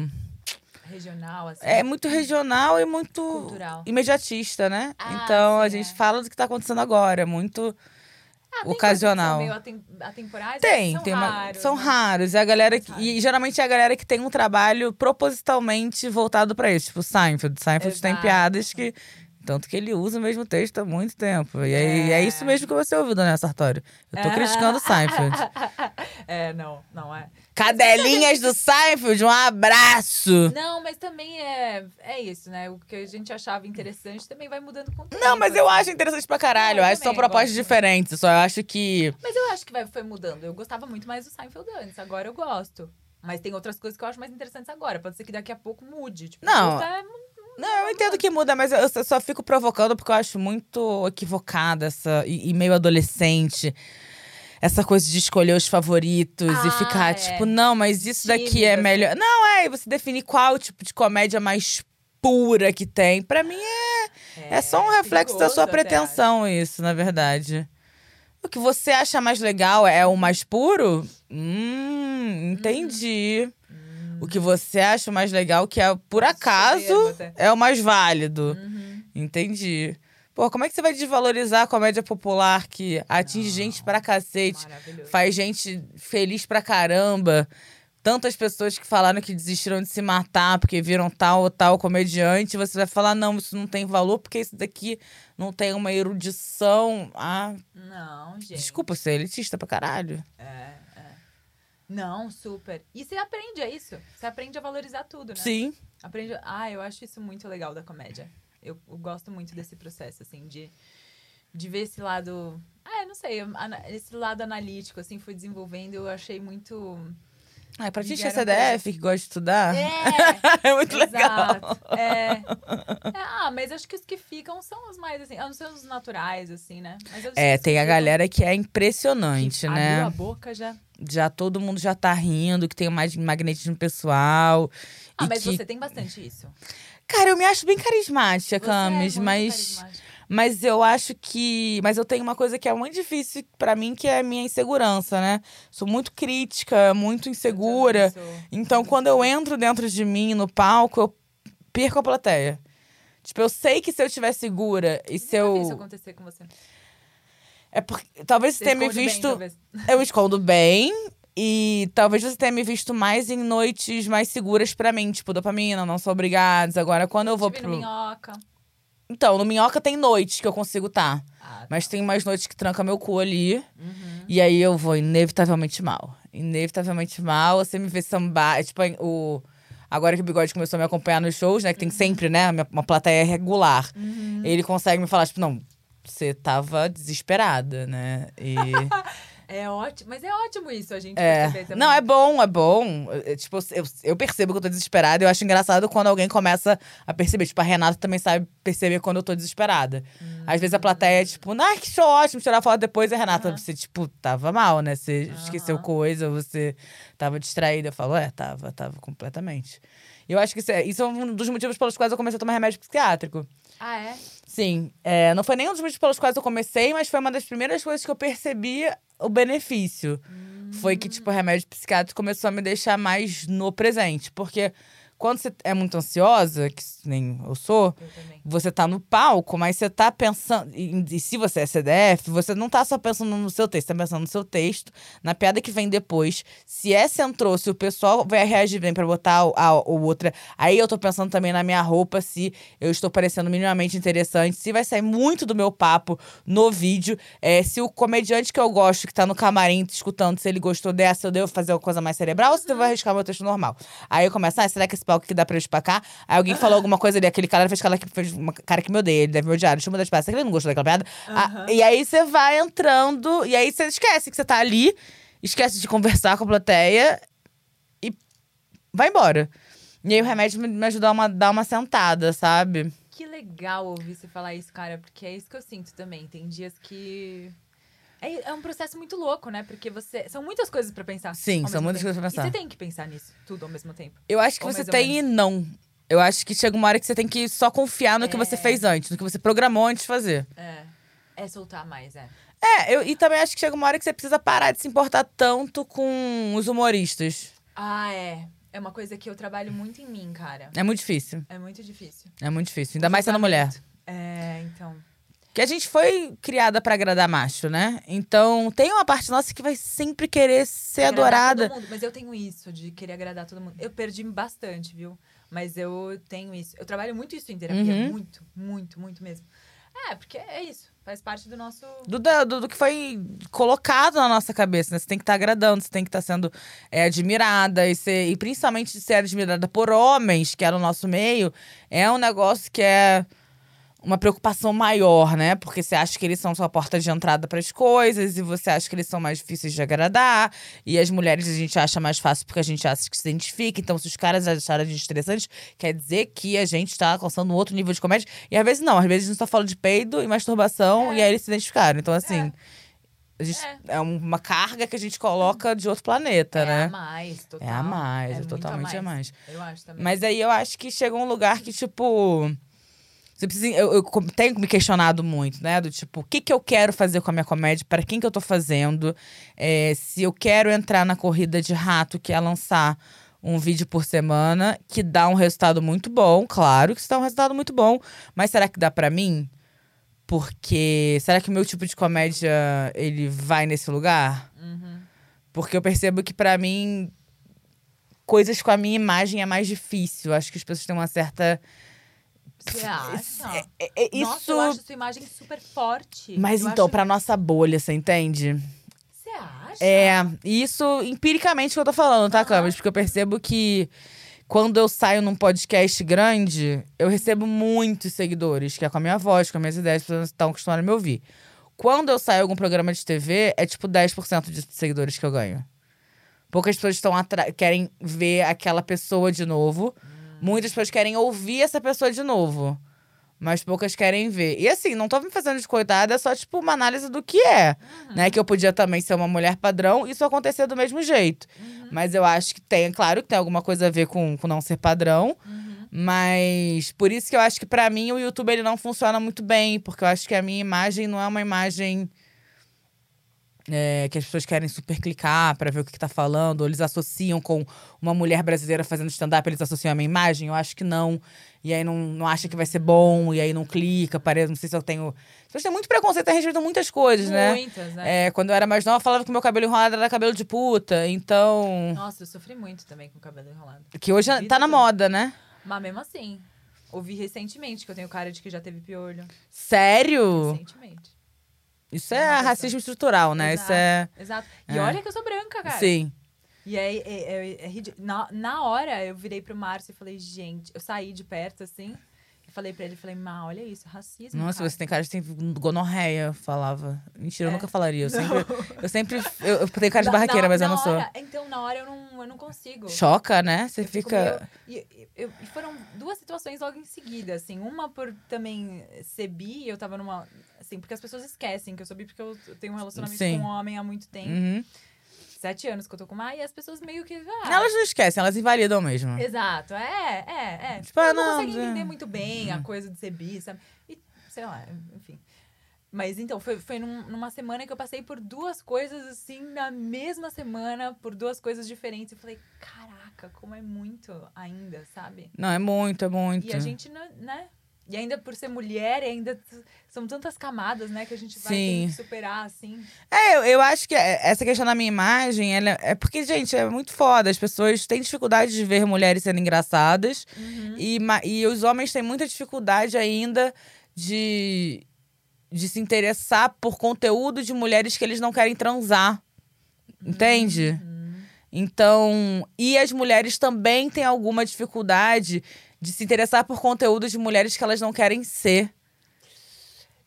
Regional, assim. É muito regional e muito Cultural. imediatista, né? Ah, então a sim, gente é. fala do que tá acontecendo agora. É muito. Ah, tem ocasional. são meio atem- atemporais, Tem, são tem uma- raros, são né? raros. É a galera que, e geralmente é a galera que tem um trabalho propositalmente voltado pra isso, tipo Seinfeld. Seinfeld tem Exato. piadas que tanto que ele usa o mesmo texto há muito tempo. E aí, é. É. isso mesmo que você ouviu, Dona Sartório. Eu tô criticando o Seinfeld. é, não, não é. Cadelinhas do Seinfeld, um abraço. Não, mas também é, é isso, né? O que a gente achava interessante também vai mudando com o tempo. Não, mas eu acho interessante pra caralho. Eu eu acho que são propostas gosto diferentes. Só eu acho que. Mas eu acho que vai, foi mudando. Eu gostava muito mais do Seinfeld antes, agora eu gosto. Mas tem outras coisas que eu acho mais interessantes agora. Pode ser que daqui a pouco mude. Tipo, Não. é- Não, eu entendo que muda, mas eu só fico provocando porque eu acho muito equivocada essa. E, e meio adolescente. Essa coisa de escolher os favoritos e Ah, ficar, é. tipo, não, mas isso daqui Tímida, é assim. melhor. Não, é, e você definir qual tipo de comédia mais pura que tem. Pra mim é, é só um reflexo da sua pretensão, isso, na verdade. O que você acha mais legal é o mais puro? Hum, entendi. O que você acha mais legal, que é por acaso, é o mais válido. Uhum. Entendi. Pô, como é que você vai desvalorizar a comédia popular que atinge gente pra cacete, faz gente feliz pra caramba? Tantas pessoas que falaram que desistiram de se matar porque viram tal ou tal comediante, você vai falar, não, isso não tem valor porque isso daqui não tem uma erudição. Ah, Não, gente. desculpa, você é elitista pra caralho. É. Não, super. E você aprende, é isso. Você aprende a valorizar tudo, né? Sim. Aprende. Ah, eu acho isso muito legal da comédia. Eu, eu gosto muito desse processo, assim, de, de ver esse lado. Ah, eu não sei, esse lado analítico, assim, foi desenvolvendo. Eu achei muito. Ah, pra que é CDF, que gosta de estudar, É! é muito legal. Exato. É. É, Ah, mas acho que os que ficam são os mais, assim, a não ser os naturais, assim, né? É, tem a que galera que é que impressionante, né? Abriu a boca já. já todo mundo já tá rindo, que tem mais magnetismo pessoal. Ah, mas que... você tem bastante isso. Cara, eu me acho bem carismática, Você é Camis, muito mas carismática. Mas eu acho que, mas eu tenho uma coisa que é muito difícil pra mim, que é a minha insegurança, né? Sou muito crítica, muito insegura. Eu. Então, quando eu entro dentro de mim no palco, eu perco a plateia. Tipo, eu sei que se eu estiver segura e se vi isso eu acontecer com você. é porque talvez você tenha me bem, visto talvez. Eu escondo bem. E talvez você tenha me visto mais em noites mais seguras pra mim, tipo dopamina, não sou obrigados. Agora, quando eu vou Te vi pro. minhoca. Então, no Minhoca tem noites que eu consigo tá. Ah, Mas tem mais noites que tranca meu cu ali. Uhum. E aí eu vou inevitavelmente mal. Inevitavelmente mal. Você me vê sambar. É tipo o. Agora que o Bigode começou a me acompanhar nos shows, né? Que tem sempre, né? Uma uma plateia regular. Uhum. Ele consegue me falar, tipo, não, você tava desesperada, né? E. É ótimo. Mas é ótimo isso, a gente É. Não, é bom, é bom. É, Tipo, eu, eu percebo que eu tô desesperada. Eu acho engraçado quando alguém começa a perceber. Tipo, a Renata também sabe perceber quando eu tô desesperada. Às vezes a plateia é tipo, ah, que show ótimo, tirar foto depois. E a Renata, Aham. você, tipo, tava mal, né? Você esqueceu Aham. coisa, você tava distraída. Eu falo, é, tava, tava completamente. E eu acho que isso é, isso é um dos motivos pelos quais eu comecei a tomar remédio psiquiátrico. Ah, é? Sim, é, não foi nenhum dos motivos pelos quais eu comecei, mas foi uma das primeiras coisas que eu percebi o benefício. Foi que, tipo, o remédio psiquiátrico começou a me deixar mais no presente. Porque Quando você é muito ansiosa, que nem eu sou, Eu você tá no palco, mas você tá pensando. E, se você é CDF, você não tá só pensando no seu texto, tá pensando no seu texto, na piada que vem depois. Se essa entrou, se o pessoal vai reagir bem pra botar o- a, ou outra. Aí eu tô pensando também na minha roupa, se eu estou parecendo minimamente interessante, se vai sair muito do meu papo no vídeo. É, se o comediante que eu gosto, que tá no camarim escutando, se ele gostou dessa, eu devo fazer uma coisa mais cerebral ou se eu vou arriscar meu texto normal. Aí eu começo, ah, será que esse palco aqui dá pra eu espacar? Aí alguém falou alguma coisa ali, aquele cara fez cara que fez uma cara que me odeia, ele deve me odiar, deixa eu mudar de peça, que ele não gostou daquela piada? Ah, e aí você vai entrando, e aí você esquece que você tá ali, esquece de conversar com a plateia e vai embora. E aí o remédio me, me ajudou a uma- dar uma sentada, sabe? Que legal ouvir você falar isso, cara, porque é isso que eu sinto também. Tem dias que. É, é um processo muito louco, né? Porque você. São muitas coisas pra pensar. Sim, são muitas tempo. coisas pra pensar. E você tem que pensar nisso, tudo ao mesmo tempo. Eu acho que Ou você tem e não. Eu acho que chega uma hora que você tem que só confiar no que você É. fez antes, no que você programou antes de fazer. É. É soltar mais, é. É, eu, e também acho que chega uma hora que você precisa parar de se importar tanto com os humoristas. Ah, é. É uma coisa que eu trabalho muito em mim, cara. É muito difícil. É muito difícil. É muito difícil. Ainda mais sendo mulher. É, então. Que a gente foi criada pra agradar macho, né? Então tem uma parte nossa que vai sempre querer ser Agradar adorada. todo mundo. Mas eu tenho isso, de querer agradar todo mundo. Eu perdi bastante, viu? Mas eu tenho isso. Eu trabalho muito isso em terapia. Uhum. Muito, muito, muito mesmo. É, porque é isso. Faz parte do nosso. Do, do, do que foi colocado na nossa cabeça, né? Você tem que estar agradando, você tem que estar sendo é, admirada. E, ser, e principalmente de ser admirada por homens, que é no nosso meio, é um negócio que é uma preocupação maior, né? Porque você acha que eles são sua porta de entrada para as coisas, e você acha que eles são mais difíceis de agradar. E as mulheres a gente acha mais fácil porque a gente acha que se identifica. Então, se os caras acharam a gente interessante, quer dizer que a gente tá alcançando um outro nível de comédia. E às vezes não, às vezes a gente só fala de peido e masturbação, e aí eles se identificaram. Então, assim. A gente, é. uma carga que a gente coloca de outro planeta, é né? a mais, total. É a mais, é, muito totalmente a mais. Eu acho também. Mas aí eu acho que chega um lugar que, tipo. Você precisa, eu, eu tenho me questionado muito, né? Do tipo, o que, que eu quero fazer com a minha comédia? Para quem que eu tô fazendo? É, se eu quero entrar na corrida de rato, que é lançar um vídeo por semana, que dá um resultado muito bom, claro que isso dá um resultado muito bom. Mas será que dá pra mim? Porque será que o meu tipo de comédia ele vai nesse lugar? Uhum. Porque eu percebo que pra mim coisas com a minha imagem é mais difícil. Acho que as pessoas têm uma certa Você acha? é- é- isso Nossa, eu acho sua imagem super forte. Mas Eu então acho- pra nossa bolha, você entende? Você acha? É, isso empiricamente que eu tô falando, tá. Camis? Porque eu percebo que quando eu saio num podcast grande, eu recebo muitos seguidores, que é com a minha voz, com as minhas ideias, as pessoas estão acostumadas a me ouvir. Quando eu saio em algum programa de TV, é tipo 10% de seguidores que eu ganho. Poucas pessoas estão querem ver aquela pessoa de novo. Muitas pessoas querem ouvir essa pessoa de novo. Mas poucas querem ver. E assim, não tô me fazendo de coitada, é só, tipo, uma análise do que é. Né? Que eu podia também ser uma mulher padrão e isso acontecer do mesmo jeito. Mas eu acho que tem, claro que tem alguma coisa a ver com, com não ser padrão. Mas por isso que eu acho que pra mim o YouTube ele não funciona muito bem. Porque eu acho que a minha imagem não é uma imagem é, que as pessoas querem super clicar pra ver o que, que tá falando, ou eles associam com uma mulher brasileira fazendo stand-up, eles associam a minha imagem, eu acho que não. E aí não, não acha que vai ser bom, e aí não clica, parece, não sei se eu tenho. As pessoas têm muito preconceito a respeito de muitas coisas, né? Muitas, né? É, quando eu era mais nova, eu falava que meu cabelo enrolado era cabelo de puta, então. Nossa, eu sofri muito também com o cabelo enrolado. Que hoje Vida tá na moda, né? Mas mesmo assim, ouvi recentemente que eu tenho cara de que já teve piolho. Sério? Recentemente. Isso É é racismo estrutural, né? Isso é. Exato. E É. olha que eu sou branca, cara. Sim. E aí, é, é, é ridículo. Na, na hora, eu virei pro Márcio e falei, gente, eu saí de perto, assim, falei pra ele, falei, Má, olha isso, racismo, Nossa, cara. você tem cara de ter gonorreia, eu falava. Mentira, eu É. nunca falaria. Eu sempre. Eu, sempre, eu, eu tenho cara de barraqueira, na- mas eu na não sou. hora- Então, na hora, eu não, eu não consigo. Choca, né? Você Eu fica. meio- e, eu- e foram duas situações logo em seguida, assim. Uma por também ser bi, eu tava numa... Assim, porque as pessoas esquecem que eu sou bi, porque eu eu tenho um relacionamento Sim. com um homem há muito tempo. Uhum. Sete anos que eu tô com uma, e as pessoas meio que... Ah, Elas não esquecem, elas invalidam mesmo. Exato, é, é, é. Tipo, ah, não, não, consegue é. entender muito bem a coisa de ser bi, sabe? E, sei lá, enfim. Mas então, foi, foi num- numa semana que eu passei por duas coisas assim, na mesma semana, por duas coisas diferentes. Eu falei, caraca, como é muito ainda, sabe? Não, é muito, é muito. E a gente, né? E ainda por ser mulher, ainda são tantas camadas, né, que a gente vai Sim. superar, assim. É, eu, eu acho que é- essa questão da minha imagem, ela é porque, gente, é muito foda. As pessoas têm dificuldade de ver mulheres sendo engraçadas. Uhum. E, e os homens têm muita dificuldade ainda de, de se interessar por conteúdo de mulheres que eles não querem transar. Entende? Uhum. Então, e as mulheres também têm alguma dificuldade de se interessar por conteúdo de mulheres que elas não querem ser,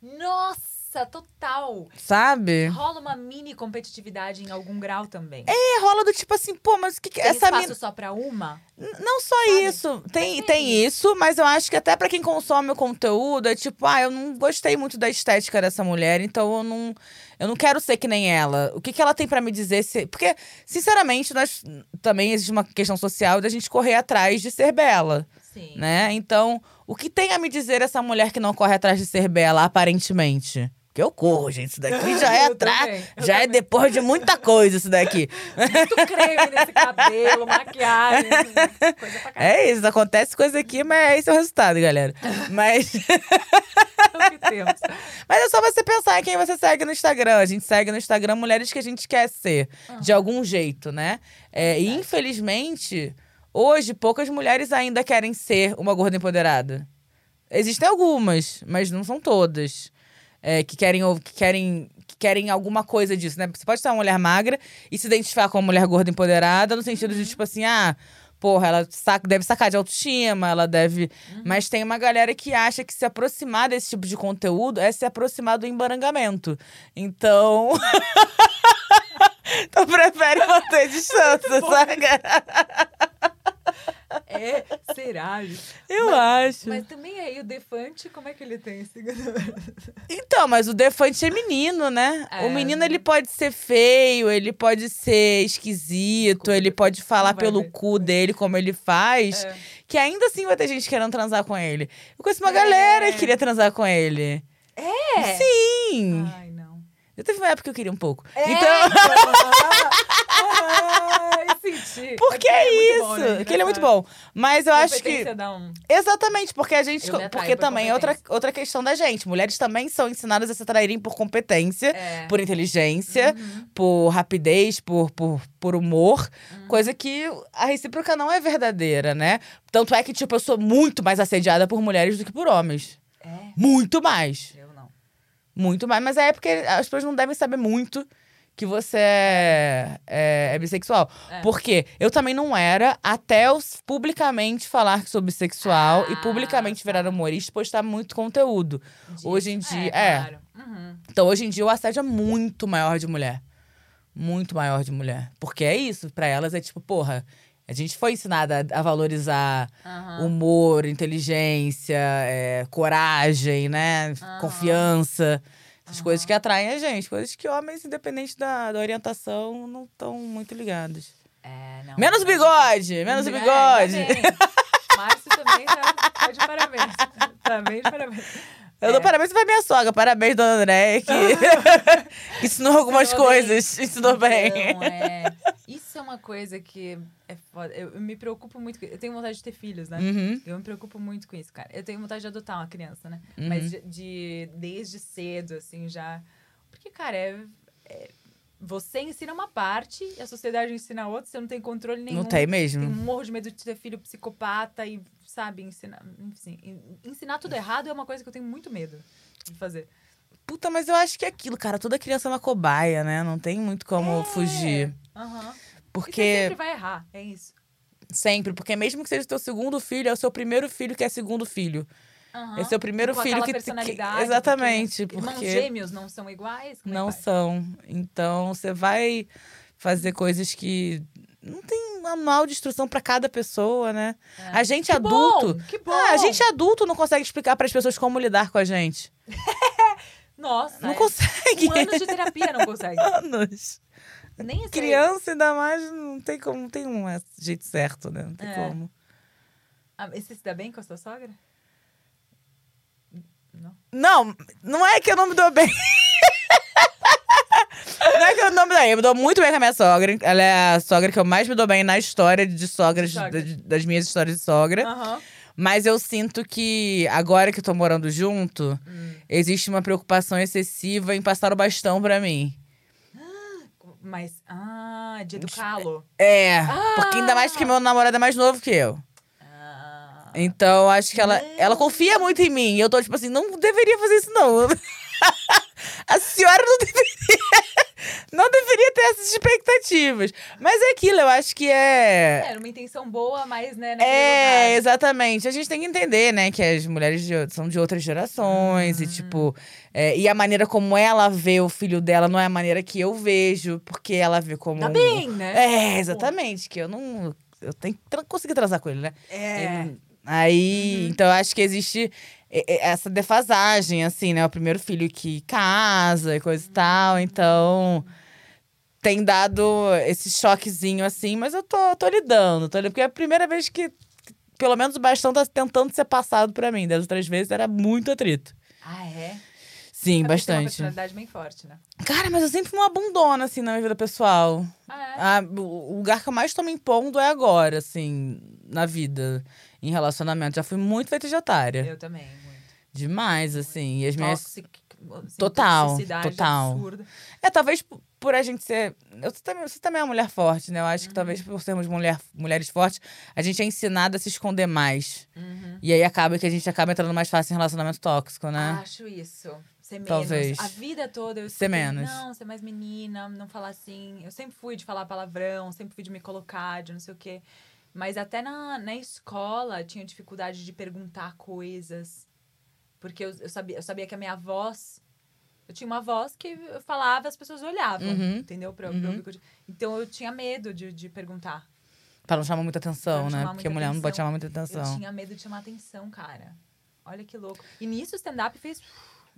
Nossa, total! sabe? Rola uma mini competitividade em algum grau também. É, rola do tipo assim, pô, mas o que, que Tem essa espaço só pra uma? Não só Sabe? isso. Tem, Mas tem isso, mas eu acho que até pra quem consome o conteúdo, é tipo, ah, eu não gostei muito da estética dessa mulher, então eu não, eu não quero ser que nem ela. O que, que ela tem pra me dizer? Se... Porque, sinceramente, nós também existe uma questão social da gente correr atrás de ser bela, Sim. né? Então, o que tem a me dizer essa mulher que não corre atrás de ser bela, aparentemente? Porque eu corro, gente. Isso daqui já é atrás. também, Já é também. depois de muita coisa, isso daqui. Muito creme nesse cabelo, maquiagem. Coisa pra. É isso, acontece coisa aqui, mas esse é o resultado, galera. Mas. É. Mas é só você pensar em quem você segue no Instagram. A gente segue no Instagram mulheres que a gente quer ser, de algum jeito, né? É, e infelizmente, hoje, poucas mulheres ainda querem ser uma gorda empoderada. Existem algumas, mas não são todas. É, que querem que querem que querem alguma coisa disso, né? Você pode ser uma mulher magra e se identificar como uma mulher gorda empoderada, no sentido de, tipo assim, ah, porra, ela saca, deve sacar de autoestima, ela deve. Mas tem uma galera que acha que se aproximar desse tipo de conteúdo é se aproximar do embarangamento. Então. então prefere manter distância, saca? É, será? Eu acho. Mas também aí o Defante, como é que ele tem esse Então, mas o Defante é menino, né? É. O menino, ele pode ser feio, ele pode ser esquisito, Desculpa, ele pode falar pelo ver. cu dele, como ele faz. É. Que ainda assim vai ter gente querendo transar com ele. Eu conheço uma É. galera que queria transar com ele. É? Sim! Ai, não. Eu teve uma época que eu queria um pouco. É, Então, Ai, senti. porque É é, porque isso. bom, né? que ele é muito bom. Mas eu acho que. Um... Exatamente, porque a gente. Porque por também é outra, outra questão da gente. Mulheres também são ensinadas a se atraírem por competência, É. por inteligência, Uhum. por rapidez, por, por, por humor. Coisa que a recíproca não é verdadeira, né? Tanto é que, tipo, eu sou muito mais assediada por mulheres do que por homens. É, Muito mais. eu não. Muito mais. Mas é porque as pessoas não devem saber muito que você é, é, é bissexual. É. Porque eu também não era até eu publicamente falar que sou bissexual e Ah, publicamente tá. virar humorista e postar muito conteúdo. Hoje em dia- é. claro. Uhum. Então, hoje em dia, o assédio é muito maior de mulher. Muito maior de mulher. Porque é isso, pra elas é tipo, porra, a gente foi ensinada a, valorizar Aham. humor, inteligência, é, coragem, né? Aham. Confiança. Essas Aham. coisas que atraem a gente. Coisas que homens, independente da, da orientação, não estão muito ligados. É, não. Menos o bigode! Menos o É, bigode! bem. Márcio também tá, tá de parabéns. Tá bem de parabéns. Eu dou É. parabéns pra minha sogra. Parabéns, dona Andréia, que ensinou algumas Ensinou bem. coisas. Ensinou bem. Não, é. Isso é uma coisa que é foda. Eu, eu me preocupo muito. com- Eu tenho vontade de ter filhos, né? Uhum. Eu me preocupo muito com isso, cara. Eu tenho vontade de adotar uma criança, né? Uhum. Mas de, de- desde cedo, assim, já. Porque, cara, é, é- Você ensina uma parte e a sociedade ensina outra, você não tem controle nenhum. Não tem Tem mesmo. um morro de medo de ter filho psicopata e, sabe, ensinar. Enfim, en- ensinar tudo errado é uma coisa que eu tenho muito medo de fazer. Puta, mas eu acho que é aquilo, cara. Toda criança é uma cobaia, né? Não tem muito como fugir. Aham. E você Porque. sempre vai errar, é isso. Sempre, porque mesmo que seja o teu segundo filho, é o seu primeiro filho que é segundo filho. Aham. Esse é o primeiro Com filho aquela que- que- exatamente, Porque, irmãos gêmeos não são iguais? É Não são. Então, você vai fazer coisas que. Não tem manual de instrução pra cada pessoa, né? É. A gente Que adulto. bom, que bom. Ah, a gente adulto não consegue explicar para as pessoas como lidar com a gente. Nossa, Não é. consegue. Um ano de terapia não consegue. Anos. Nem sei. Criança, ainda mais, não tem como, não tem um jeito certo, né? Não tem É. como. Ah, você se dá bem com a sua sogra? Não, não é que eu não me dou bem. não é que eu não me dou bem. Eu me dou muito bem com a minha sogra. Ela é a sogra que eu mais me dou bem na história de sogras, sogra. da- das minhas histórias de sogra. Aham. Mas eu sinto que agora que eu tô morando junto, Hum. existe uma preocupação excessiva em passar o bastão pra mim. Mas, ah, de educá-lo. É, porque ainda mais que meu namorado é mais novo que eu. Então, acho que ela, ela confia muito em mim. E eu tô tipo assim, não deveria fazer isso, não. A senhora não deveria. Não deveria ter essas expectativas. Mas é aquilo, eu acho que é. Era uma intenção boa, mas, né, É, lugar. exatamente. A gente tem que entender, né, que as mulheres de- são de outras gerações Uhum. e, tipo, é, e a maneira como ela vê o filho dela não é a maneira que eu vejo, porque ela vê como. Tá um- bem, né? É, exatamente. Que eu não. Eu tenho que conseguir transar com ele, né? É. Ele- Aí, então eu acho que existe essa defasagem, assim, né? O primeiro filho que casa e coisa e tal, então tem dado esse choquezinho, assim, mas eu tô, tô lidando, tô lidando, porque é a primeira vez que, pelo menos o bastão tá tentando ser passado pra mim. Das outras vezes era muito atrito. Ah, é? Sim, porque Tem uma bastante. personalidade bem forte, né? Cara, mas eu sempre fui uma bundona, assim, na minha vida pessoal. Ah, é? Ah, o o lugar que eu mais tô me impondo é agora, assim, na vida, em relacionamento. Já fui muito feita de otária. Eu também, muito. Demais, assim. E as minhas. Toxic, assim, Total, total. absurda. É, talvez por a gente ser. Eu também, você também é uma mulher forte, né? Eu acho que Uhum. talvez por sermos mulher, mulheres fortes, a gente é ensinada a se esconder mais. Uhum. E aí acaba que a gente acaba entrando mais fácil em relacionamento tóxico, né? Acho isso. Ser menos. Talvez. A vida toda eu Ser menos. Não, ser mais menina, não falar assim. Eu sempre fui de falar palavrão, sempre fui de me colocar, de não sei o quê. Mas até na, na escola tinha dificuldade de perguntar coisas. Porque eu, eu, sabia, eu sabia que a minha voz. Eu tinha uma voz que eu falava, as pessoas olhavam, Uhum. entendeu? Pra, Uhum. pra eu tinha- então eu tinha medo de, de perguntar. Pra não chamar muita atenção, não né? chamar Porque muita mulher não pode atenção. chamar muita Eu atenção. tinha medo de chamar atenção, cara. Olha que louco. E nisso o stand-up fez.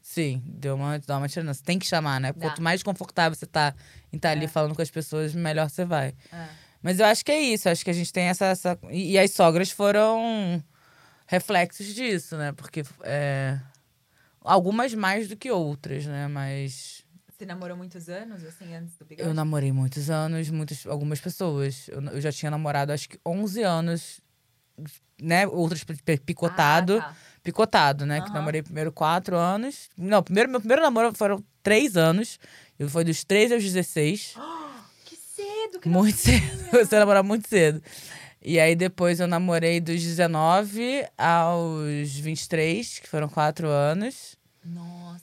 Sim, deu uma, dá uma diferença. Tem que chamar, né? Dá. Quanto mais confortável você tá em estar ali É. falando com as pessoas, melhor você vai. É. Mas eu acho que é isso. Acho que a gente tem essa. essa... E, e as sogras foram reflexos disso, né? Porque é, algumas mais do que outras, né? Mas Você namorou muitos anos, assim, antes do bigode? eu namorei muitos anos, muitas, algumas pessoas. Eu, eu já tinha namorado, acho que 11 anos, né? Outras pi- pi- picotado. Ah, tá. Picotado, né? Que Aham. namorei primeiro quatro anos. Não, primeiro, meu primeiro namoro foram três anos. Eu foi dos 13 aos 16. Cedo, Muito cedo. Você namora muito cedo. E aí depois eu namorei dos 19 aos 23, que foram quatro anos. Nossa.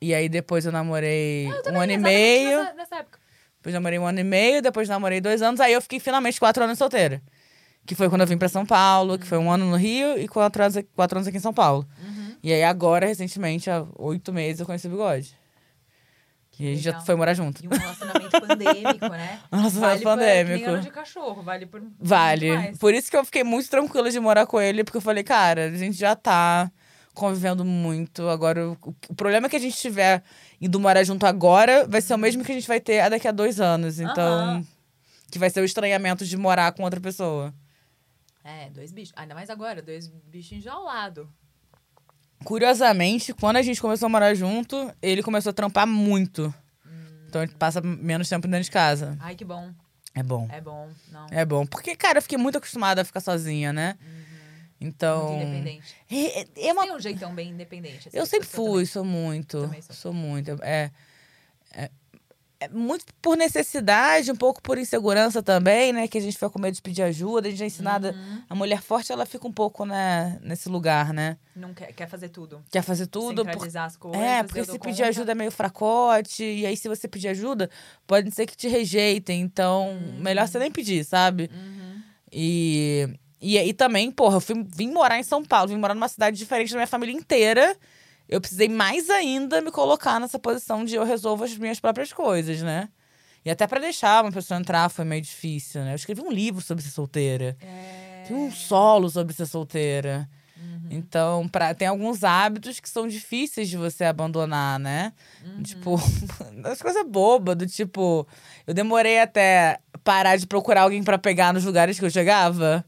E aí depois eu namorei Eu um ano e meio. Nessa, nessa época. Depois namorei um ano e meio, depois namorei dois anos. Aí eu fiquei finalmente quatro anos solteira. Que foi quando eu vim pra São Paulo, que foi um ano no Rio e quatro anos, quatro anos aqui em São Paulo. Uhum. E aí agora, recentemente, há oito meses, eu conheci o Bigode. Que a gente já Legal. foi morar junto. E um relacionamento pandêmico, né? Um relacionamento vale Por, que pandêmico. ano de cachorro, vale por. Vale. Por isso que eu fiquei muito tranquila de morar com ele, porque eu falei, cara, a gente já tá convivendo muito. Agora, o, o problema que a gente tiver indo morar junto agora vai ser o mesmo que a gente vai ter daqui a dois anos. Então, que vai ser o estranhamento de morar com outra pessoa. É, dois bichos. Ainda mais agora, dois bichinhos ao lado. Curiosamente, quando a gente começou a morar junto, ele começou a trampar muito. Então, a gente passa menos tempo dentro de casa. Ai, que bom. É bom. É bom. Não. É bom. Porque, cara, eu fiquei muito acostumada a ficar sozinha, né? Então. Muito independente. É, é- é uma Tem um jeitão bem independente. assim, Eu sempre fui, também. sou muito. Também sou. Sou muito. É, é muito por necessidade, um pouco por insegurança também, né? Que a gente fica com medo de pedir ajuda. A gente é ensinada. Uhum. A mulher forte, ela fica um pouco, né, nesse lugar, né? Não quer, quer fazer tudo. Quer fazer tudo. Por... As coisas. É, porque se pedir conta. ajuda é meio fracote. E aí, se você pedir ajuda, pode ser que te rejeitem. Então, melhor você nem pedir, sabe? Uhum. E, e aí também, porra, eu fui, vim morar em São Paulo, vim morar numa cidade diferente da minha família inteira. Eu precisei mais ainda me colocar nessa posição de eu resolvo as minhas próprias coisas, né? E até pra deixar uma pessoa entrar foi meio difícil, né? Eu escrevi um livro sobre ser solteira. É... Tem um solo sobre ser solteira. Uhum. Então, pra, tem alguns hábitos que são difíceis de você abandonar, né? Uhum. Tipo, as coisas bobas, do tipo, eu demorei até parar de procurar alguém pra pegar nos lugares que eu chegava.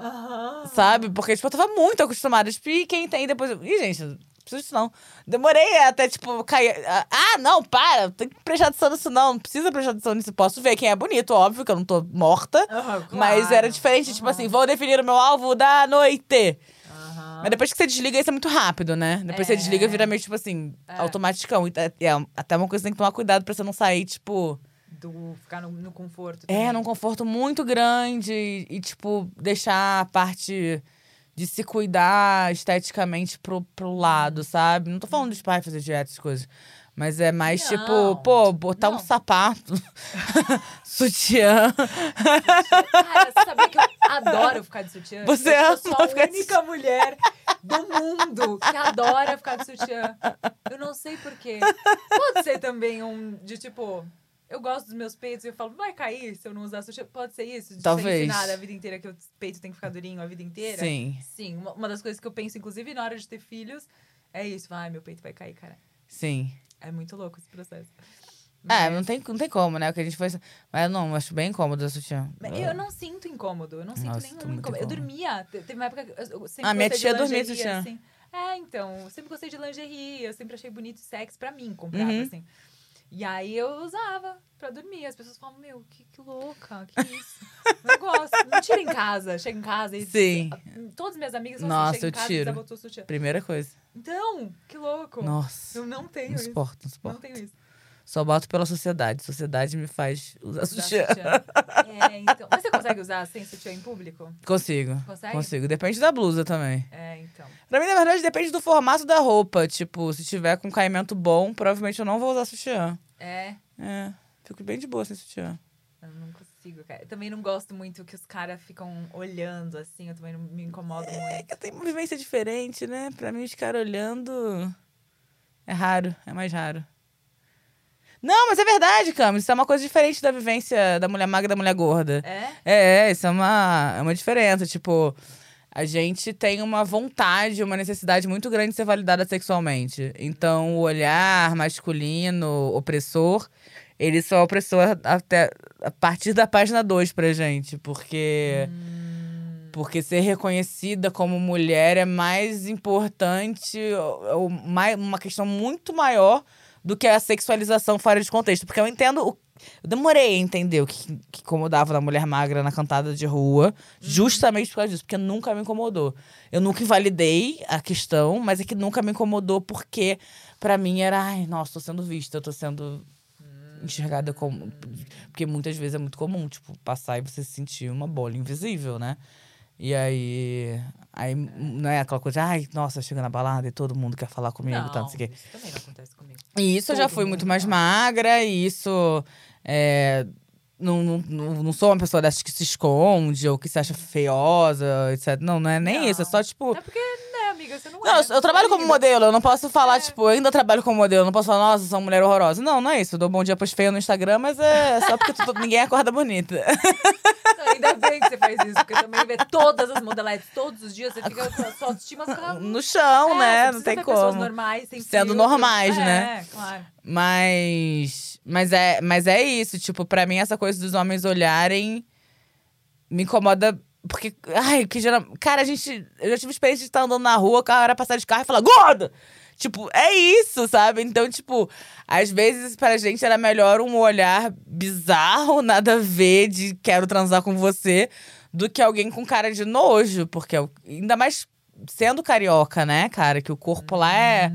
Aham. Sabe? Porque, tipo, eu tava muito acostumada. Tipo, e quem tem depois. Ih, gente, precisa disso não. Demorei até, tipo, cair. Ah, não, para, tem que prestar atenção nisso não. Não precisa prestar atenção nisso. Posso ver quem é bonito, óbvio que eu não tô morta. Mas claro. era diferente, tipo Aham. assim, vou definir o meu alvo da noite. Mas depois que você desliga, isso é muito rápido, né? Depois É. você desliga, vira meio, tipo assim, É. automaticão. E é, é até uma coisa que tem que tomar cuidado pra você não sair, tipo. Do ficar no, no conforto. É, também. num conforto muito grande e, e, tipo, deixar a parte de se cuidar esteticamente pro, pro lado, sabe? Não tô falando dos pais fazer dieta, essas coisas. Mas é mais, Não, tipo, pô, botar um não. sapato, sutiã. Cara, você sabia que eu adoro ficar de sutiã? Você eu sou a ficar de única mulher do mundo que adora ficar de sutiã. Eu não sei porquê. Pode ser também um de tipo. Eu gosto dos meus peitos e eu falo, vai cair se eu não usar sutiã. Pode ser isso? De Talvez. ser ensinada a vida inteira que o peito tem que ficar durinho a vida inteira? Sim, Sim, uma, uma das coisas que eu penso, inclusive na hora de ter filhos, é isso. Ai, meu peito vai cair, cara. sim. É muito louco esse processo. É, Mas- não tem, não tem como, né? O que a gente foi. Mas eu não, acho bem incômodo a sutiã. Mas Eu não sinto incômodo, eu não sinto Nossa, nenhum muito incômodo. Eu incômodo. dormia, te- teve uma época que eu- eu sempre Ah, minha tia dormia sutiã. assim. É, então, eu sempre gostei de lingerie, eu sempre achei bonito e sexy pra mim comprar, Uhum. assim. E aí eu usava pra dormir. As pessoas falam, meu, que, que louca, que isso? eu gosto. Não tira em casa, chega em casa e. Sim. Todas minhas amigas falam Nossa, assim, chega em eu casa tiro. e. Primeira coisa. Então, que louco. Nossa. Eu não tenho Não isso. suporto, não Não suporto. tenho isso. Só boto pela sociedade. Sociedade me faz usar Usar sutiã. sutiã. É, então. Você consegue usar sem sutiã em público? Consigo. Consegue? Consigo. Depende da blusa também. É, então. Pra mim, na verdade, depende do formato da roupa. Tipo, se tiver com caimento bom, provavelmente eu não vou usar sutiã. É. É. Fico bem de boa sem sutiã. Eu não consigo, cara. Eu também não gosto muito que os caras ficam olhando assim. Eu também não me incomodo É muito. que eu tenho uma vivência diferente, né? Pra mim, os caras olhando. É raro, é mais raro. Não, mas é verdade, Camis. Isso é uma coisa diferente da vivência da mulher magra e da mulher gorda. É? É, isso é uma, é uma diferença. Tipo, a gente tem uma vontade, uma necessidade muito grande de ser validada sexualmente. Então, o olhar masculino, opressor, ele só é opressor até a partir da página 2 pra gente. Porque. Porque ser reconhecida como mulher é mais importante, é o- mai- uma questão muito maior do que a sexualização fora de contexto. Porque eu entendo. o- eu demorei a entender o que, que incomodava da mulher magra na cantada de rua, justamente por causa disso, porque nunca me incomodou. Eu nunca invalidei a questão, mas é que nunca me incomodou porque, pra mim, era, ai, nossa, tô sendo vista, eu tô sendo enxergada como. Porque muitas vezes é muito comum, tipo, passar e você se sentir uma bola invisível, né? E aí. Aí não é aquela coisa, ai, nossa, chega na balada e todo mundo quer falar comigo e tal, não sei o quê. isso também não acontece comigo. E isso eu já Todo fui muito mais magra, e isso. É, não, não, não, não sou uma pessoa dessas que se esconde ou que se acha feiosa, etc. Não, não é nem Não. isso. É só, tipo. É porque, amiga, você não, Não, é. eu, eu trabalho como modelo, eu não posso falar, É. tipo, eu ainda trabalho como modelo, eu não posso falar, nossa, sou uma mulher horrorosa. Não, não é isso. Eu dou bom dia pros feios no Instagram, mas é só porque tu- ninguém acorda bonita. Não, Ainda bem que você faz isso, porque também vê todas as modeletes todos os dias, você fica sua autoestima fica... No chão, É, né? Não tem ver pessoas como. normais, sem Sendo filtro. normais, é, né? É, claro. Mas. Mas é, mas é isso. Tipo, pra mim, essa coisa dos homens olharem me incomoda. Porque, ai, que geral. Cara, a gente. Eu já tive experiência de estar andando na rua, o cara era passar de carro e falar, gorda! Tipo, é isso, sabe? Então, tipo, às vezes pra gente era melhor um olhar bizarro, nada a ver, de quero transar com você, do que alguém com cara de nojo. Porque é ainda mais sendo carioca, né, cara? Que o corpo lá é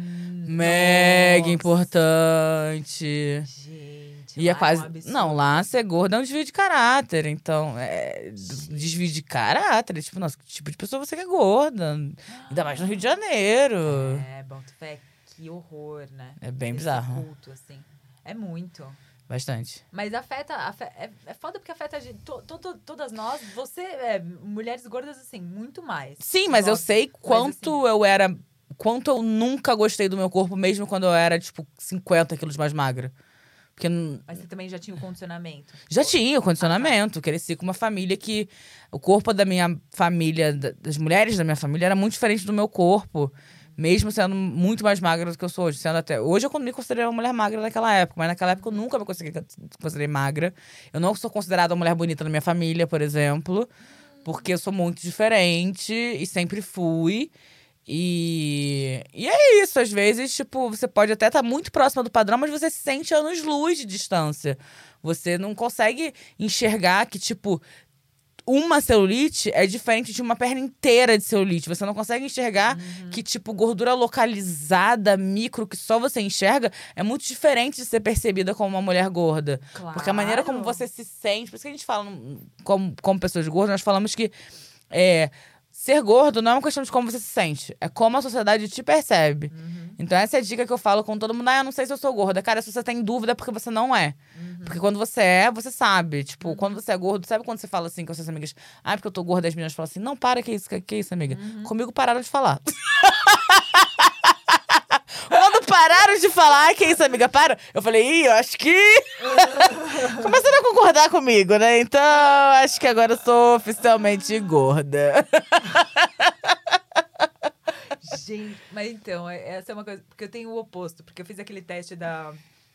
mega Nossa. importante. Gente, E é lá quase. um absurdo. não, lá ser gorda é um desvio de caráter. Então, é. Desvio de caráter. Tipo, nossa, que tipo de pessoa você que é gorda? Ainda mais no Rio de Janeiro. É, boto fé, que horror, né? É bem Esse bizarro. culto, assim. É muito. Bastante. Mas afeta, afe- é, é foda porque afeta a gente, to- to- to- todas nós, você, é, mulheres gordas, assim, muito mais. Sim, mas eu sei quanto eu era. Quanto eu nunca gostei do meu corpo, mesmo quando eu era, tipo, 50 quilos mais magra. Porque Mas você também já tinha o condicionamento. já tinha o condicionamento. Cresci com uma família que. O corpo da minha família, da- das mulheres da minha família, era muito diferente do meu corpo. Mesmo sendo muito mais magra do que eu sou hoje. Sendo até. Hoje eu me considerei uma mulher magra naquela época, mas naquela época eu nunca me considerei magra. Eu não sou considerada uma mulher bonita na minha família, por exemplo. Porque eu sou muito diferente e sempre fui. E, e é isso, às vezes, tipo, você pode até estar muito próxima do padrão, mas você se sente anos-luz de distância. Você não consegue enxergar que, tipo, uma celulite é diferente de uma perna inteira de celulite. Você não consegue enxergar que, tipo, gordura localizada, micro, que só você enxerga, é muito diferente de ser percebida como uma mulher gorda. Porque a maneira como Claro. você se sente. Por isso que a gente fala, como, como pessoas gordas, nós falamos que é, ser gordo não é uma questão de como você se sente, é como a sociedade te percebe. Então, essa é a dica que eu falo com todo mundo. Ah, eu não sei se eu sou gorda. Cara, se você tem dúvida, é porque você não é. Porque quando você é, você sabe. Tipo, quando você é gordo, sabe quando você fala assim com as suas amigas? Ah, porque eu tô gorda, as meninas falam assim: não, para, que isso, que, que isso, amiga? Comigo pararam de falar. Pararam de falar, "Ai, que isso, amiga, para. Eu falei, ih, eu acho que. Começaram a concordar comigo, né? Então, acho que agora eu sou oficialmente gorda. Gente, mas então, é- essa é uma coisa. Porque eu tenho o oposto. Porque eu fiz aquele teste da.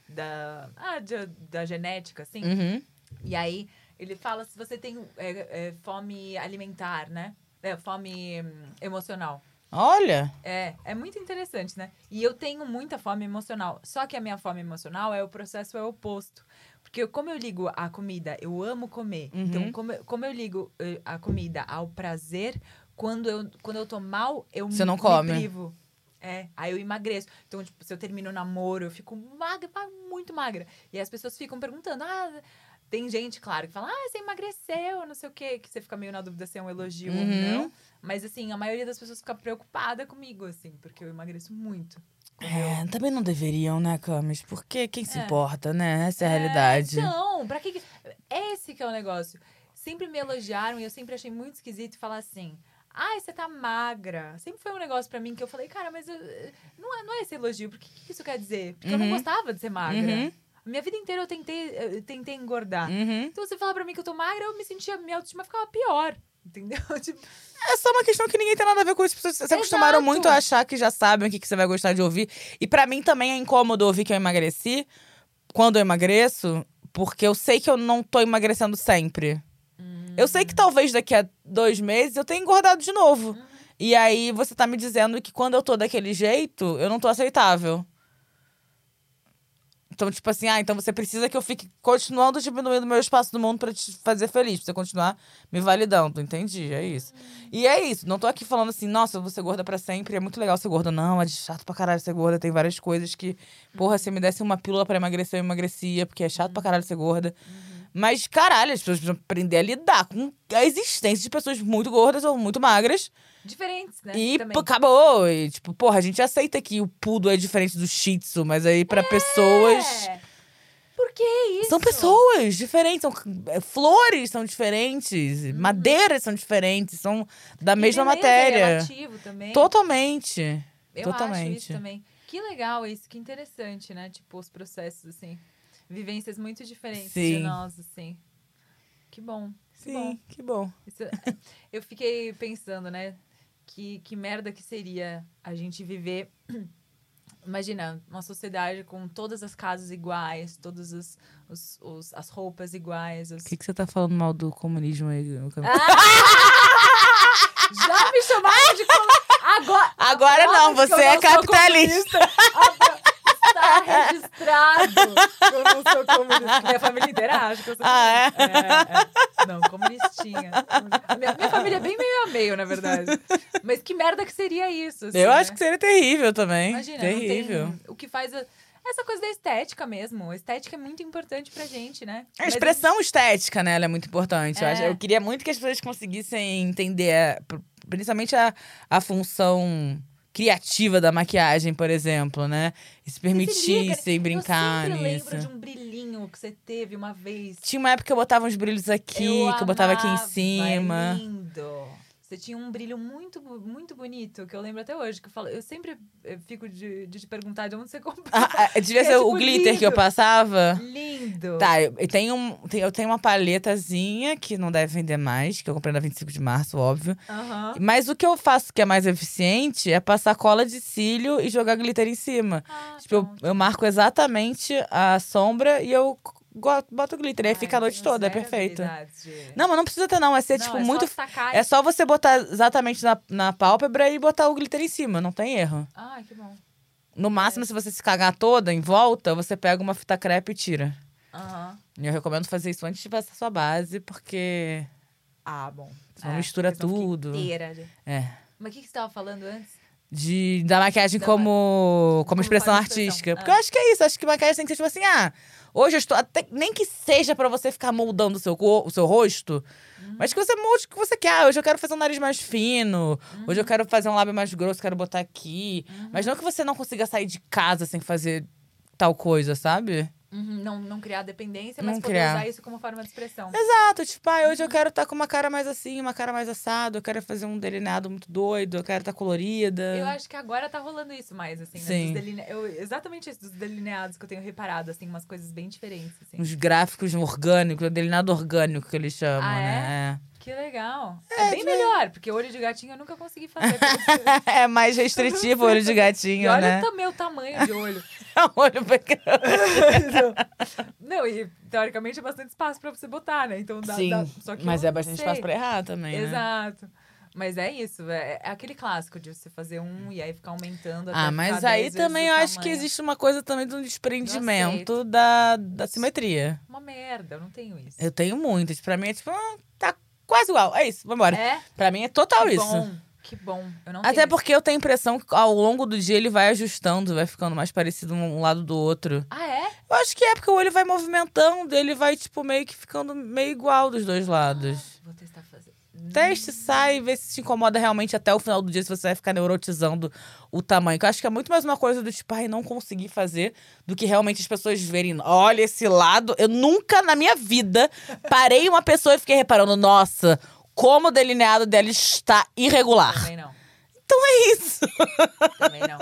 Da, ah, de- da genética, assim. Uhum. E aí, ele fala se você tem é, é, fome alimentar, né? É, fome hum, emocional. Olha. É, é muito interessante, né? E eu tenho muita fome emocional. Só que a minha fome emocional é o processo é o oposto. Porque como eu ligo a comida, eu amo comer. Uhum. Então, como, eu- como eu ligo eh, a comida ao prazer, quando eu, quando eu tô mal, eu Você me- não me come. privo. É, aí eu emagreço. Então, tipo, se eu termino o namoro, eu fico magra, ma- muito magra. E as pessoas ficam perguntando, ah, tem gente, claro, que fala, ah, você emagreceu, não sei o quê, que você fica meio na dúvida se é um elogio ou Uhum. não. Mas, assim, a maioria das pessoas fica preocupada comigo, assim, porque eu emagreço muito. É, também não deveriam, né, Camis? Porque quem se É. importa, né? Essa é a realidade. Não, pra que. que- Esse que é o negócio. Sempre me elogiaram e eu sempre achei muito esquisito falar assim. Ai, você tá magra. Sempre foi um negócio pra mim que eu falei, cara, mas eu- não, é, não é esse elogio. Por que, que isso quer dizer? Porque eu não Uhum. gostava de ser magra. Uhum. Minha vida inteira eu tentei, eu tentei engordar. Uhum. Então você fala pra mim que eu tô magra, eu me sentia, minha autoestima ficava pior. Entendeu? Tipo, É só uma questão que ninguém tem nada a ver com isso. As pessoas se acostumaram Exato. muito a achar que já sabem o que, que você vai gostar de ouvir. E pra mim também é incômodo ouvir que eu emagreci quando eu emagreço, porque eu sei que eu não tô emagrecendo sempre. Eu sei que talvez daqui a dois meses eu tenha engordado de novo. E aí você tá me dizendo que quando eu tô daquele jeito, eu não tô aceitável. Então, tipo assim, ah, então você precisa que eu fique continuando diminuindo meu espaço do mundo pra te fazer feliz, pra você continuar me validando. Entendi, é isso. E é isso, não tô aqui falando assim, nossa, eu vou ser gorda pra sempre, é muito legal ser gorda. Não, é chato pra caralho ser gorda. Tem várias coisas que, porra, se me desse uma pílula pra emagrecer, eu emagrecia, porque é chato pra caralho ser gorda. Mas, caralho, as pessoas precisam aprender a lidar com a existência de pessoas muito gordas ou muito magras. Diferentes, né? E Também. acabou. E, tipo, porra, a gente aceita que o pudo é diferente do shih tzu, mas aí pra pessoas. É. Por que isso? São pessoas diferentes, são é, flores são diferentes, madeiras são diferentes, são da E mesma beleza, matéria. É relativo também. Totalmente. Eu Totalmente. acho isso também. Que legal isso, que interessante, né? Tipo, os processos, assim. Vivências muito diferentes de Sim. nós, assim. Que bom. Que bom. Sim, que bom. Isso- eu fiquei pensando, né? Que, que merda que seria a gente viver. Imagina, uma sociedade com todas as casas iguais, todas as, os, os- as roupas iguais. Os... O que, que você tá falando mal do comunismo aí? Camila? Já me chamaram de comunista. Agora, Agora não, você é capitalista. registrado eu não sou comunista. Minha família inteira acha que eu sou Ah, comunista. é? é. Não, comunistinha. Minha, minha família é bem meio a meio, na verdade. Mas que merda que seria isso? assim, Eu né? acho que seria terrível também. Imagina, terrível. tem o que faz a- essa coisa da estética mesmo. A estética é muito importante pra gente, né? A Mas expressão estética, né? Ela é muito importante. Eu, É. acho- eu queria muito que as pessoas conseguissem entender, pr- principalmente a, a função criativa da maquiagem, por exemplo, né? E se permitissem brincar eu sempre nisso. lembro de um brilhinho que você teve uma vez. Tinha uma época que eu botava uns brilhos aqui, que eu botava aqui em amava, cima. É lindo. Você tinha um brilho muito, muito bonito, que eu lembro até hoje. Que eu, falo, eu sempre eh, fico de, de te perguntar de onde você comprou. Ah, ah, devia É, ser o tipo, glitter que eu lindo. passava. Lindo. Tá, eu tenho, um, eu tenho uma paletazinha que não deve vender mais, que eu comprei na 25 de março, óbvio. Aham. Mas o que eu faço que é mais eficiente é passar cola de cílio e jogar glitter em cima. Ah, Tipo, eu, eu marco exatamente a sombra e eu bota o glitter. Aí Ai, fica a noite tenho toda, é perfeito. de- Não, mas não precisa ter, não. É ser, Não, tipo, é só muito. sacar É só você botar exatamente na, na pálpebra e botar o glitter em cima, não tem erro. Ai, que bom. No máximo, se você se cagar toda em volta, você pega uma fita crepe e tira. Aham. E eu recomendo fazer isso antes de passar sua base, porque. Ah, bom. Mistura porque senão fica tudo. inteira É. Mas o que, que você tava falando antes? De, da maquiagem Da como, como expressão artística. Porque Ah. eu acho que é isso. Acho que maquiagem tem que ser tipo assim, ah, hoje eu estou. Até, nem que seja pra você ficar moldando o seu, cor- o seu rosto, Uhum. mas que você molde o que você quer. Ah, hoje eu quero fazer um nariz mais fino. Hoje eu quero fazer um lábio mais grosso, quero botar aqui. Uhum. Mas não que você não consiga sair de casa sem fazer tal coisa, sabe? Uhum, não, não criar dependência, mas Não poder criar. usar isso como forma de expressão. Exato, tipo, ah, hoje eu quero estar com uma cara mais assim, uma cara mais assado, eu quero fazer um delineado muito doido, eu quero estar colorida. Eu acho que agora tá rolando isso mais, assim, né? Sim. Dos deline- eu- exatamente isso, dos delineados que eu tenho reparado, assim, umas coisas bem diferentes, assim. Uns gráficos orgânicos, delineado orgânico que eles chamam, Ah, é? né? Que legal. É, bem melhor, porque olho de gatinho eu nunca consegui fazer. É. é mais restritivo o olho de e gatinho, olha né? também o tamanho de olho. É um olho pequeno. Não, e teoricamente é bastante espaço pra você botar, né? Então dá. Sim, dá- só que mas é bastante sei. espaço pra errar também, né? Exato. Mas é isso, é, é aquele clássico de você fazer um e aí ficar aumentando Ah, mas 10 aí também eu acho que existe uma coisa também do desprendimento da, da simetria. Uma merda, eu não tenho isso. Eu tenho muitas. Pra mim é tipo, ah, tá quase igual. É isso, vambora. É? Pra mim é total que isso. bom, que bom. Eu não Até porque eu tenho a impressão que ao longo do dia ele vai ajustando, vai ficando mais parecido um lado do outro. isso. Ah, é? Eu acho que é porque o olho vai movimentando, ele vai, tipo, meio que ficando meio igual dos dois lados. Vou testar. Teste, sai, vê se te incomoda realmente até o final do dia, se você vai ficar neurotizando o tamanho. Que eu acho que é muito mais uma coisa do tipo, ai, não consegui fazer, do que realmente as pessoas verem, olha esse lado. Eu nunca na minha vida parei uma pessoa e fiquei reparando, nossa, como o delineado dela está irregular. Também não. Então é isso. Também não.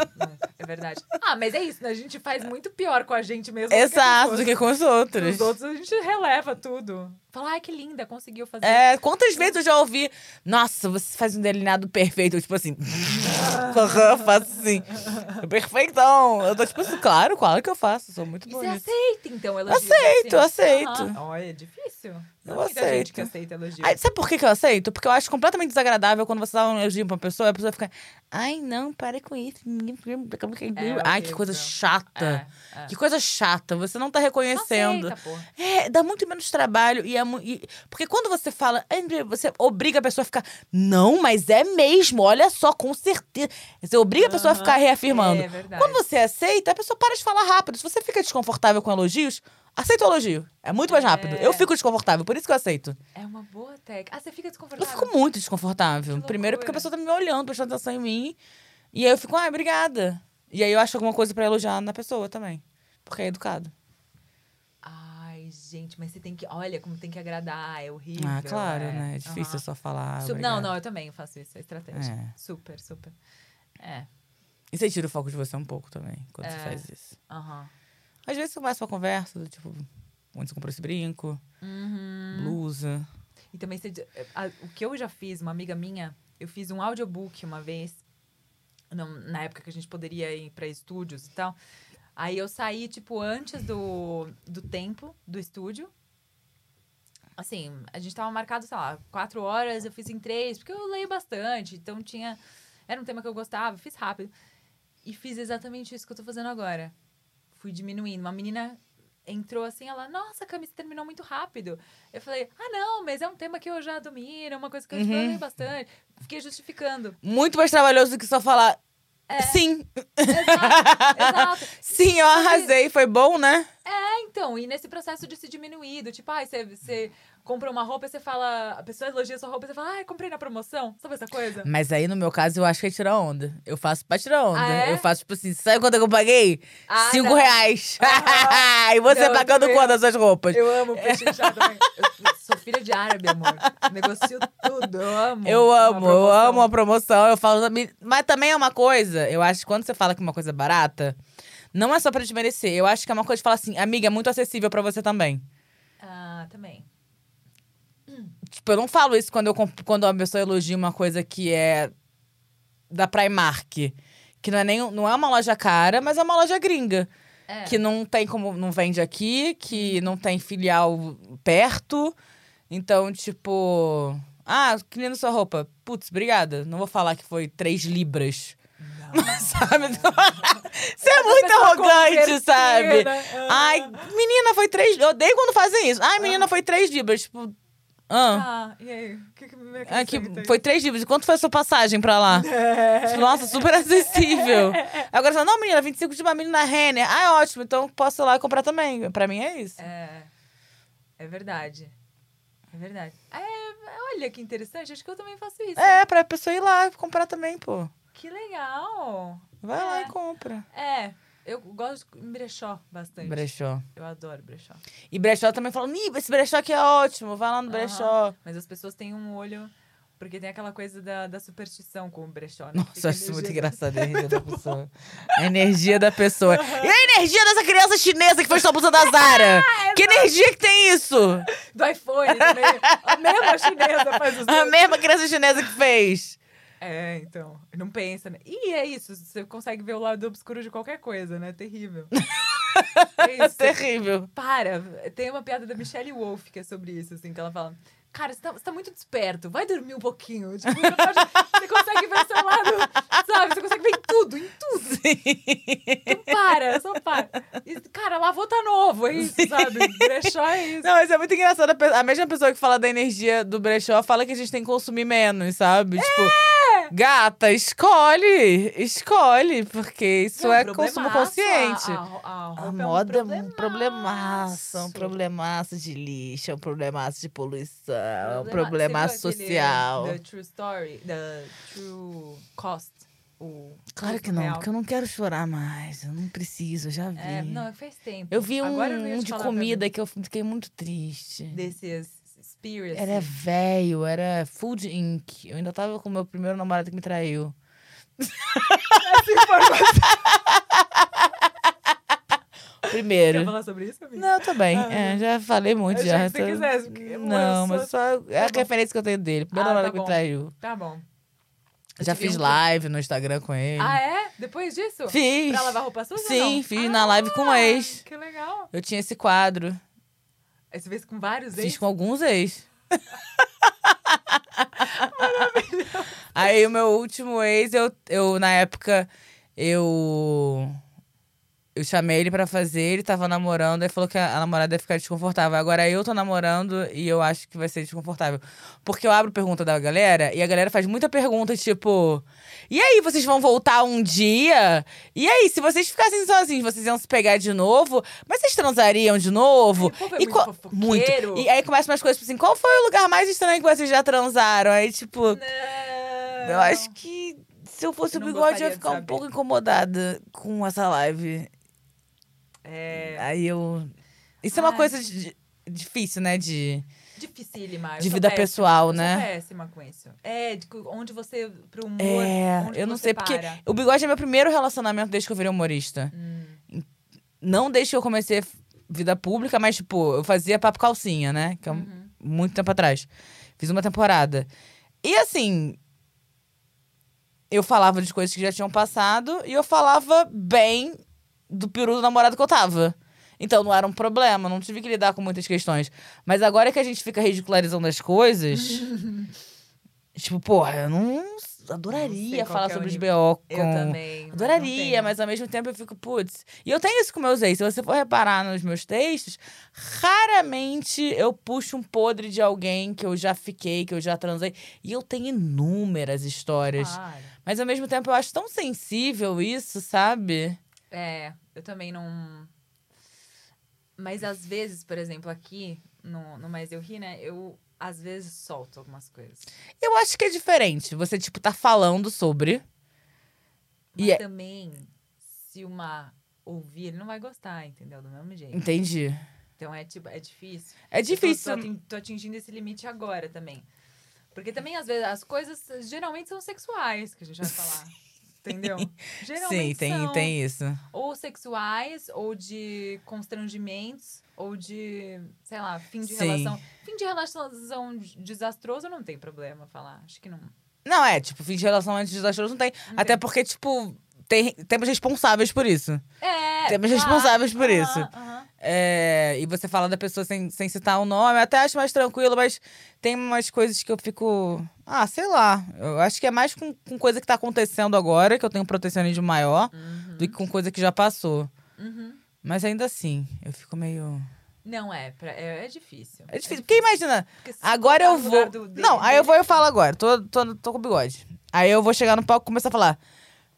É verdade. Ah, mas é isso, né? A gente faz muito pior com a gente mesmo. Exato, do que com os outros. Os outros a gente releva tudo. Fala, ai, que linda, conseguiu fazer. É, quantas vezes eu já ouvi, nossa, você faz um delineado perfeito. Eu, tipo assim, eu faço assim, perfeitão. Eu tô tipo assim, claro, claro que eu faço, sou muito E bom você aceita, então, elogios Aceito, assim? aceito. Aham. Olha, é difícil. Não Eu é muita gente aceito. que aceita elogios. Aí, sabe por que, que eu aceito? Porque eu acho completamente desagradável quando você dá um elogio pra uma pessoa e a pessoa fica, ai, não, para com isso. É ai, que coisa chata. É, é. Que coisa chata. Você não tá Não reconhecendo. aceita. É, dá muito menos trabalho. E é e- porque quando você fala, você obriga a pessoa a ficar, não, mas é mesmo, olha só, com certeza. Você obriga a pessoa a ficar reafirmando. É verdade. Quando você aceita, a pessoa para de falar rápido. Se você fica desconfortável com elogios, aceita o elogio. É muito mais rápido. É. Eu fico desconfortável, por isso que eu aceito. É uma boa técnica. Ah, você fica Eu desconfortável. fico muito desconfortável. Primeiro porque a pessoa tá me olhando, prestando atenção em mim. E aí eu fico, ai, obrigada. E aí eu acho alguma coisa pra elogiar na pessoa também. Porque é educado. Gente, mas você tem que. Olha como tem que agradar, é horrível. ah, claro, é. né? É difícil Aham. só falar. Su- obrigada. não, não, eu também faço isso, é estratégia. É. Super, super. É. E você tira o foco de você um pouco também, quando você É. faz isso. Aham. Às vezes você começa uma conversa, do tipo, onde você comprou esse brinco, Uhum. blusa. E também você. a- o que eu já fiz, uma amiga minha, eu fiz um audiobook uma vez, não- na época que a gente poderia ir pra estúdios e tal. Aí eu saí, tipo, antes do, do tempo do estúdio. Assim, a gente tava marcado, sei lá, quatro horas, eu fiz em três, porque eu leio bastante, então tinha. Era um tema que eu gostava, fiz rápido. E fiz exatamente isso que eu tô fazendo agora. Fui diminuindo. Uma menina entrou assim, ela, nossa, Cami, você terminou muito rápido. Eu falei, ah, não, mas é um tema que eu já domino, é uma coisa que eu, Uhum. leio bastante. Fiquei justificando. Muito mais trabalhoso do que só falar. É. Sim, Exato, exato. sim, eu arrasei, foi bom, né? É, então, e nesse processo de se diminuir, do tipo, ai, você, você compra uma roupa e você fala, a pessoa elogia sua roupa e você fala, ai, comprei na promoção. Sabe essa coisa? Mas aí, no meu caso, eu acho que é tirar onda. Eu faço pra tirar onda. Ah, é? Eu faço, tipo assim, sabe quanto que eu paguei? Ah, Cinco não. reais. Aham. e você Não, pagando quanto as suas roupas? Eu amo pechinchar também. Eu filha de árabe, amor. Negocio tudo, eu amo. Eu amo, eu amo a promoção. Eu falo. Mas também é uma coisa, eu acho que quando você fala que uma coisa é barata, não é só pra desmerecer. Eu acho que é uma coisa de falar assim, amiga, é muito acessível pra você também. Ah, também. Tipo, eu não falo isso quando, eu, quando uma pessoa elogia uma coisa que é da Primark. Que não é, nem, não é uma loja cara, mas é uma loja gringa. É. que não tem como. Não vende aqui, que não tem filial perto. Então, tipo. Ah, que lindo sua roupa. Putz, obrigada. Não vou falar que foi 3 libras. Mas, sabe? Você é muito arrogante, sabe? né? Ai, menina, foi 3. Eu odeio quando fazem isso. Ai, menina, foi 3 libras. Tipo. Ah. Ah, e aí? O que que me Ah, que foi 3 libras. E quanto foi a sua passagem pra lá? Tipo, Nossa, super acessível. Agora você fala, não, menina, 25 de uma menina Renner. Ah, é ótimo, então posso ir lá e comprar também. Pra mim é isso. É. É verdade. É verdade. É, olha que interessante. Acho que eu também faço isso. É, pra pessoa ir lá e comprar também, pô. Que legal. Vai lá É. e compra. É, eu gosto de brechó bastante. Brechó. Eu adoro brechó. E brechó também fala, Ih, esse brechó aqui é ótimo, vai lá no Aham. brechó. Mas as pessoas têm um olho. Porque tem aquela coisa da, da superstição com o brechó, né? Nossa, eu acho isso muito energia- engraçado a energia da pessoa. A energia da pessoa. E a energia dessa criança chinesa que fez sua blusa da Zara? que energia que tem isso? Do iPhone também. A mesma chinesa faz os A mesma criança chinesa que fez. É, então. Não pensa, né? E é isso. Você consegue ver o lado obscuro de qualquer coisa, né? Terrível. é isso. Terrível. Para. Tem uma piada da Michelle Wolf que é sobre isso, assim, que ela fala. Cara, você tá, você tá muito desperto, vai dormir um pouquinho. Tipo, você, você consegue ver seu lado, sabe? Você consegue ver em tudo, em tudo. Então para, só para. E, cara, lavou tá novo, é isso, sabe? Brechó é isso. Não, mas é muito engraçado. A mesma pessoa que fala da energia do brechó fala que a gente tem que consumir menos, sabe? É! Tipo, gata, escolhe. Escolhe, porque isso Não, é problemaço, consumo consciente. A, a, a A roupa moda é um problemaço. problemaço, um problemaço de lixo, um problemaço de poluição, um Problema- problemaço Você viu aquele, social. The True Story, The True Cost. O Claro que não, real. porque eu não quero chorar mais. Eu não preciso, eu já vi. É, não, faz tempo. eu vi um, Agora eu ia um de comida que eu fiquei muito triste. Desses spirits. Era velho, era Food Inc. Eu ainda tava com o meu primeiro namorado que me traiu. Primeiro. Quer falar sobre isso, amiga? Não, tô bem. Ah, É, já falei muito, Eu já. que você tô- quisesse, porque eu Não, mas só é a bom. referência que eu tenho dele. Primeiro Ah, namorado tá que me traiu. Tá bom. Eu Já fiz um- live no Instagram com ele. Ah, é? Depois disso? Fiz. Pra lavar roupa suja Sim, fiz na live com o Ah, ex. Que legal. Eu tinha esse quadro. Aí você fez com vários Fiz ex? com alguns ex. Aí o meu último ex, eu, eu na época, eu. Eu chamei ele pra fazer, ele tava namorando, aí falou que a, a namorada ia ficar desconfortável. Agora eu tô namorando e eu acho que vai ser desconfortável. Porque eu abro pergunta da galera e a galera faz muita pergunta, tipo. E aí, vocês vão voltar um dia? E aí, se vocês ficassem sozinhos, vocês iam se pegar de novo? Mas vocês transariam de novo? Ai, o é E muito qual- fofoqueiro. muito. E aí começam umas coisas tipo assim: qual foi o lugar mais estranho que vocês já transaram? Aí, tipo, Não. eu acho que se eu fosse o Não bigode, eu ia ficar um pouco incomodada com essa live. É Aí eu. Isso é uma Ai. coisa de- difícil, né? De, dificílima. eu de vida péssima, pessoal, eu né? sou péssima com isso. É, de onde você, pro humor, É, eu não sei, porque para. o bigode é meu primeiro relacionamento desde que eu virei humorista. Hum. Não desde que eu comecei vida pública, mas, tipo, eu fazia papo calcinha, né? Que é um- Uhum. muito tempo atrás. Fiz uma temporada. E assim. Eu falava de coisas que já tinham passado e eu falava bem do peru do namorado que eu tava. Então não era um problema, não tive que lidar com muitas questões. Mas agora que a gente fica ridicularizando as coisas. tipo, porra, eu não Não adoraria qual falar é sobre os nível. BO com. Eu também. não Adoraria, mas ao mesmo tempo eu fico, putz. E eu tenho isso com meus ex. Se você for reparar nos meus textos, raramente eu puxo um podre de alguém que eu já fiquei, que eu já transei. E eu tenho inúmeras histórias. Claro. Mas ao mesmo tempo eu acho tão sensível isso, sabe? É, eu também não. Mas às vezes, por exemplo, aqui no, no Mais Eu Ri, né? Eu às vezes solto algumas coisas. Eu acho que é diferente. Você, tipo, tá falando sobre. Mas E é- também, se uma ouvir, ele não vai gostar, entendeu? Do mesmo jeito. Entendi. Então é tipo, é difícil. É Eu tô- difícil. Tô, atin- tô atingindo esse limite agora também. Porque também, às vezes, as coisas geralmente são sexuais que a gente vai falar. Entendeu? Sim, Geralmente tem, são. tem isso. Ou sexuais, ou de constrangimentos, ou de, sei lá, fim de Sim. relação. Fim de relação desastroso não tem problema falar. Acho que não. Não, é, tipo, fim de relação antes desastroso não tem. Não Até tem. porque, tipo, tem, temos responsáveis por isso. É. Temos claro. responsáveis por Aham, isso. aham. É, e você fala da pessoa sem, sem citar o nome, eu até acho mais tranquilo, mas tem umas coisas que eu fico. Ah, sei lá. Eu acho que é mais com, com coisa que tá acontecendo agora, que eu tenho um protecionismo maior, do que com coisa que já passou. Uhum. Mas ainda assim, eu fico meio. Não é, pra- é, é difícil. É difícil. Porque imagina, Porque agora botar eu vou. do- dele- Não, aí eu vou e eu falo agora. Tô, tô, tô com bigode. Aí eu vou chegar no palco e começar a falar.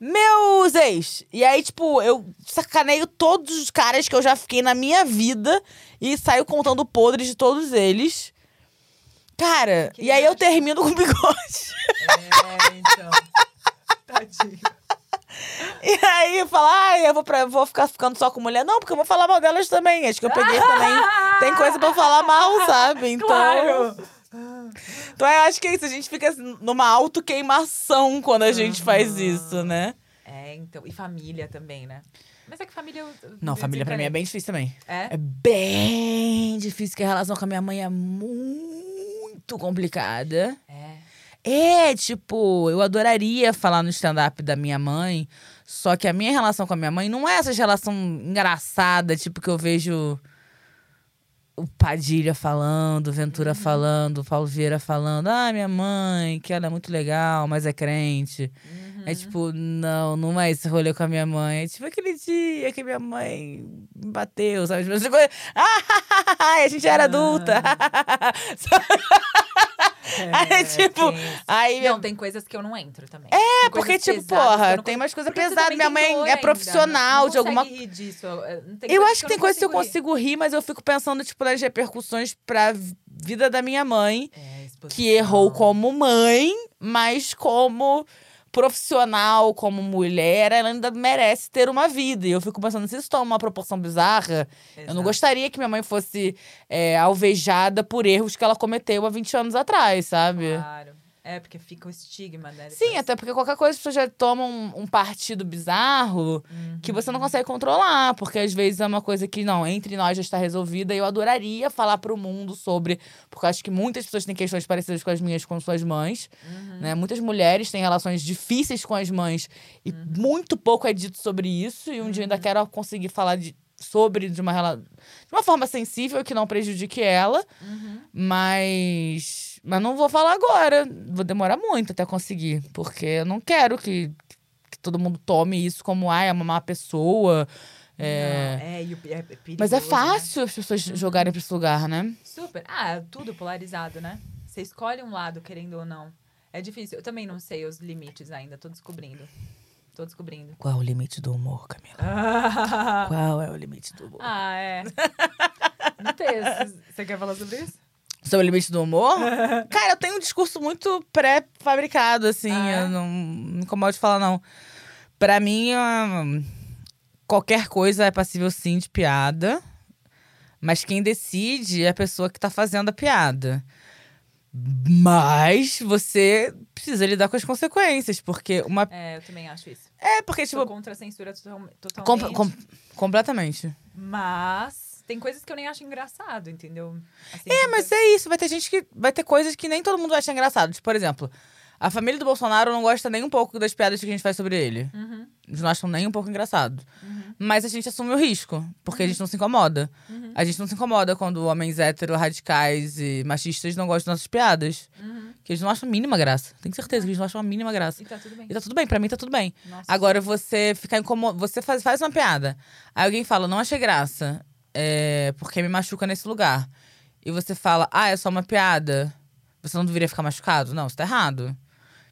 Meus ex! E aí, tipo, eu sacaneio todos os caras que eu já fiquei na minha vida e saio contando podres de todos eles. Cara, Que e aí eu acho- termino com bigode. É, então. Tadinho. E aí eu falo, ai, eu vou, pra, vou ficar ficando só com mulher. Não, porque eu vou falar mal delas também. Acho que eu peguei também. Tem coisa pra eu falar mal, sabe? Então. Claro. Então eu acho que é isso. A gente fica assim, numa autoqueimação quando a gente faz isso, né? É, então. E família também, né? Mas é que família. eu- Não, família pra mim é bem difícil também. É? É bem difícil, que a relação com a minha mãe é muito complicada. É. É, tipo, eu adoraria falar no stand-up da minha mãe, só que a minha relação com a minha mãe não é essa relação engraçada, tipo, que eu vejo o Padilha falando, Ventura falando, o Paulo Vieira falando, ah, minha mãe, que ela é muito legal, mas é crente. É tipo, não, não é esse rolê com a minha mãe. É tipo aquele dia que minha mãe bateu, sabe? Tipo, ah, a gente era adulta. Aí, tipo, aí Não, tem coisas que eu não entro também. é, porque, tipo, porra, tem umas coisas pesadas. Minha mãe é profissional de alguma Rir disso. Eu, não tem Eu coisa acho que tem coisas que eu consigo rir, mas eu fico pensando, tipo, nas repercussões pra vida da minha mãe, É, que errou como mãe, mas como profissional, como mulher, ela ainda merece ter uma vida. E eu fico pensando, se isso toma uma proporção bizarra, eu não Exato. gostaria que minha mãe fosse é, alvejada por erros que ela cometeu há 20 anos atrás, sabe? Claro. É, porque fica o estigma, né? Sim, depois. até porque qualquer coisa as pessoas já tomam um, um partido bizarro que você não Uhum. consegue controlar, porque às vezes é uma coisa que, não, entre nós já está resolvida e eu adoraria falar pro mundo sobre, porque eu acho que muitas pessoas têm questões parecidas com as minhas com suas mães, Uhum. né? Muitas mulheres têm relações difíceis com as mães e Uhum. muito pouco é dito sobre isso e um dia eu ainda quero conseguir falar de sobre de uma de uma forma sensível que não prejudique ela, Uhum. mas mas não vou falar agora, vou demorar muito até conseguir, porque eu não quero que, que todo mundo tome isso como ah, é uma má pessoa. É... Não, é, é, perigoso, Mas é né? fácil as pessoas jogarem pra esse lugar, né? Super. Ah, tudo polarizado, né? Você escolhe um lado, querendo ou não. É difícil. Eu também não sei os limites ainda, tô descobrindo. Tô descobrindo. Qual é o limite do humor, Camila? ah, Qual é o limite do humor? é. Não tem. Você quer falar sobre isso? Sobre o limite do humor? Cara, eu tenho um discurso muito pré-fabricado, assim. Ah, é? Eu não me incomodo de falar, não. Pra mim, hum, qualquer coisa é passível, sim, de piada. Mas quem decide é a pessoa que tá fazendo a piada. Mas você precisa lidar com as consequências, porque uma. É, eu também acho isso. É, porque, Sou tipo. contra a censura total- com- totalmente. com- completamente. Mas tem coisas que eu nem acho engraçado, entendeu? Assim, É, mas é isso. Vai ter gente que. Vai ter coisas que nem todo mundo vai achar engraçado. Tipo, por exemplo, a família do Bolsonaro não gosta nem um pouco das piadas que a gente faz sobre ele. Uhum, Eles não acham nem um pouco engraçado. uhum, Mas a gente assume o risco, porque a gente não se incomoda. uhum, A gente não se incomoda quando homens hétero, radicais e machistas não gostam das nossas piadas. uhum. Que eles não acham a mínima graça. Tenho certeza que eles não acham a mínima graça. E tá tudo bem. E tá tudo bem, pra mim tá tudo bem. Nossa, Agora você ficar incomodado. Você faz, faz uma piada. Aí alguém fala, não achei graça. É, porque me machuca nesse lugar. E você fala, ah, é só uma piada. Você não deveria ficar machucado? Não, isso tá errado.